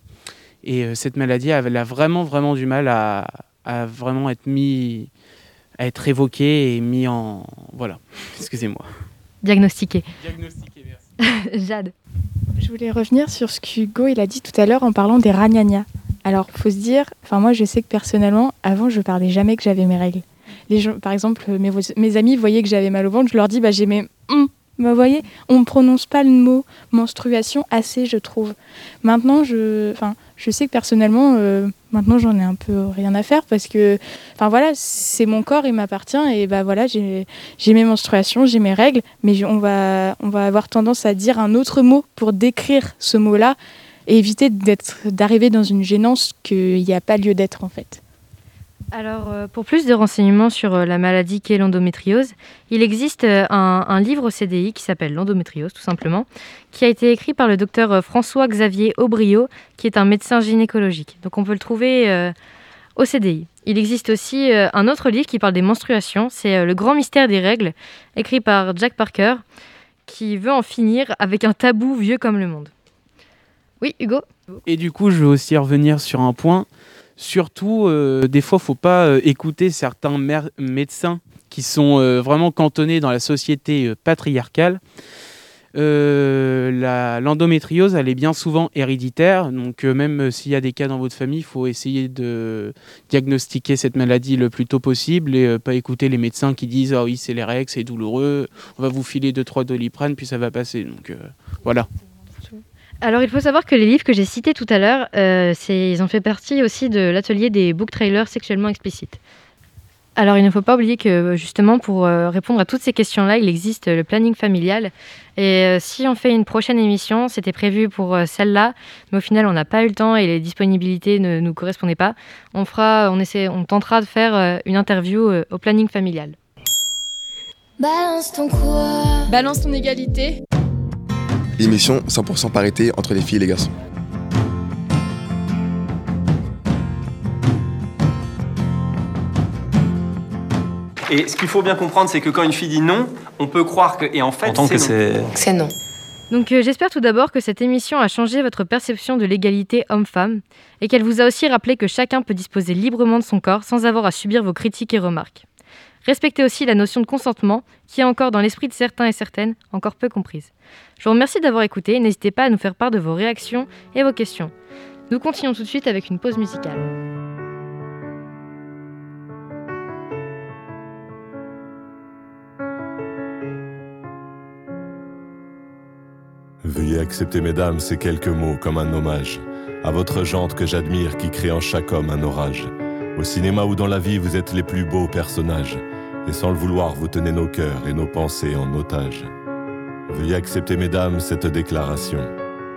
et euh, cette maladie, elle a vraiment, vraiment du mal à, à vraiment être mis, à être évoquée et mis en, voilà. Excusez-moi. Diagnostiqué. Diagnostiqué, merci. *laughs* Jade. Je voulais revenir sur ce qu'Hugo il a dit tout à l'heure en parlant des ragnagnas. Alors, faut se dire, enfin moi je sais que personnellement, avant je parlais jamais que j'avais mes règles. Les gens, par exemple, mes, amis voyaient que j'avais mal au ventre, je leur dis bah j'ai mes hum. Bah, vous voyez, on ne prononce pas le mot menstruation assez, je trouve. Maintenant, je, enfin, je sais que personnellement, euh, maintenant j'en ai un peu rien à faire parce que, enfin voilà, c'est mon corps, il m'appartient et bah voilà, j'ai mes menstruations, j'ai mes règles, mais on va, on va avoir tendance à dire un autre mot pour décrire ce mot-là et éviter d'être, d'arriver dans une gênance qu'il n'y a pas lieu d'être en fait. Alors, euh, pour plus de renseignements sur euh, la maladie qu'est l'endométriose, il existe euh, un, un livre CDI qui s'appelle L'endométriose, tout simplement, qui a été écrit par le docteur François-Xavier Aubrio, qui est un médecin gynécologique. Donc, on peut le trouver au CDI. Il existe aussi un autre livre qui parle des menstruations, c'est Le grand mystère des règles, écrit par Jack Parker, qui veut en finir avec un tabou vieux comme le monde. Oui, Hugo? Et du coup, je veux aussi revenir sur un point. Surtout, euh, des fois, faut pas euh, écouter certains médecins qui sont euh, vraiment cantonnés dans la société patriarcale. L'endométriose, elle est bien souvent héréditaire. Donc, même s'il y a des cas dans votre famille, il faut essayer de diagnostiquer cette maladie le plus tôt possible et pas écouter les médecins qui disent Ah oui, c'est les règles, c'est douloureux, on va vous filer 2-3 doliprane, puis ça va passer. Donc, voilà. Alors, il faut savoir que les livres que j'ai cités tout à l'heure, euh, ils ont fait partie aussi de l'atelier des book trailers sexuellement explicites. Alors, il ne faut pas oublier que justement, pour euh, répondre à toutes ces questions-là, il existe le planning familial. Et euh, si on fait une prochaine émission, c'était prévu pour celle-là, mais au final, on n'a pas eu le temps et les disponibilités ne nous correspondaient pas. On fera, on essaie, on tentera de faire une interview au planning familial. Balance ton quoi? Balance ton égalité. Émission 100% parité entre les filles et les garçons. Et ce qu'il faut bien comprendre, c'est que quand une fille dit non, on peut croire que. Et en fait, c'est non. Donc euh, j'espère tout d'abord que cette émission a changé votre perception de l'égalité homme-femme et qu'elle vous a aussi rappelé que chacun peut disposer librement de son corps sans avoir à subir vos critiques et remarques. Respectez aussi la notion de consentement qui est encore dans l'esprit de certains et certaines encore peu comprise. Je vous remercie d'avoir écouté, n'hésitez pas à nous faire part de vos réactions et vos questions. Nous continuons tout de suite avec une pause musicale. Veuillez accepter, mesdames, ces quelques mots comme un hommage à votre jante que j'admire qui crée en chaque homme un orage. Au cinéma ou dans la vie, vous êtes les plus beaux personnages. Et sans le vouloir, vous tenez nos cœurs et nos pensées en otage. Veuillez accepter, mesdames, cette déclaration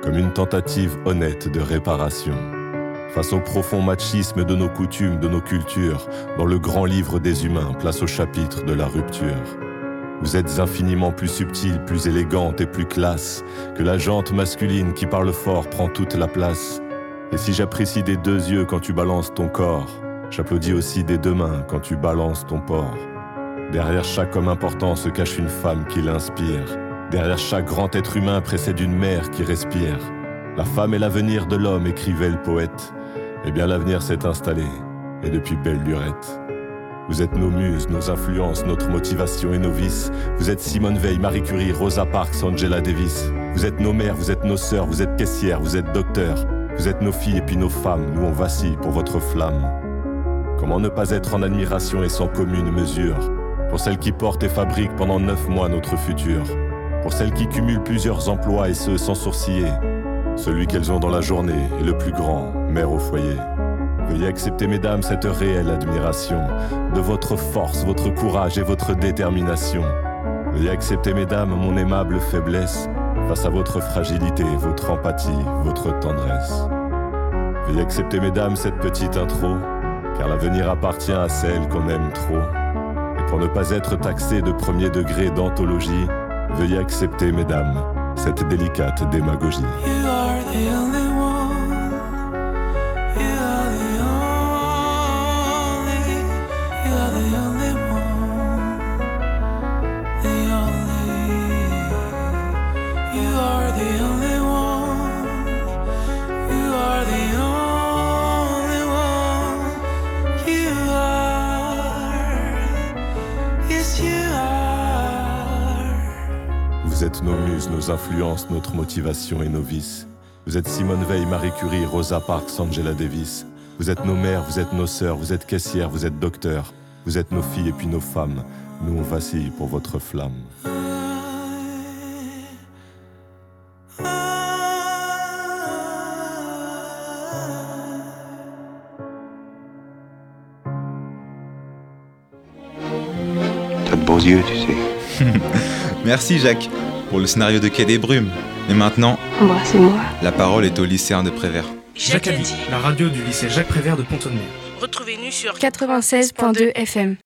comme une tentative honnête de réparation. Face au profond machisme de nos coutumes, de nos cultures, dans le grand livre des humains, place au chapitre de la rupture. Vous êtes infiniment plus subtile, plus élégante et plus classe que la jante masculine qui parle fort prend toute la place. Et si j'apprécie des deux yeux quand tu balances ton corps, j'applaudis aussi des deux mains quand tu balances ton porc. Derrière chaque homme important se cache une femme qui l'inspire. Derrière chaque grand être humain précède une mère qui respire. La femme est l'avenir de l'homme, écrivait le poète. Eh bien l'avenir s'est installé, et depuis belle lurette. Vous êtes nos muses, nos influences, notre motivation et nos vices. Vous êtes Simone Veil, Marie Curie, Rosa Parks, Angela Davis. Vous êtes nos mères, vous êtes nos sœurs, vous êtes caissières, vous êtes docteurs. Vous êtes nos filles et puis nos femmes, nous on vacille pour votre flamme. Comment ne pas être en admiration et sans commune mesure? Pour celles qui portent et fabriquent pendant neuf mois notre futur. Pour celles qui cumulent plusieurs emplois et ce sans sourciller. Celui qu'elles ont dans la journée est le plus grand, mère au foyer. Veuillez accepter, mesdames, cette réelle admiration de votre force, votre courage et votre détermination. Veuillez accepter, mesdames, mon aimable faiblesse face à votre fragilité, votre empathie, votre tendresse. Veuillez accepter, mesdames, cette petite intro, car l'avenir appartient à celle qu'on aime trop. Pour ne pas être taxé de premier degré d'anthologie, veuillez accepter, mesdames, cette délicate démagogie. Nos influences, notre motivation et nos vices. Vous êtes Simone Veil, Marie Curie, Rosa Parks, Angela Davis. Vous êtes nos mères, vous êtes nos sœurs, vous êtes caissières, vous êtes docteurs. Vous êtes nos filles et puis nos femmes. Nous on vacille pour votre flamme. T'as de beaux yeux, tu sais. *laughs* Merci Jacques pour le scénario de Quai des Brumes. Et maintenant, Embrassez-moi. la parole est au lycéen de Prévert. Jacques a dit, la radio du lycée Jacques Prévert de Pont-de-Mer. Retrouvez-nous sur 96.2 FM.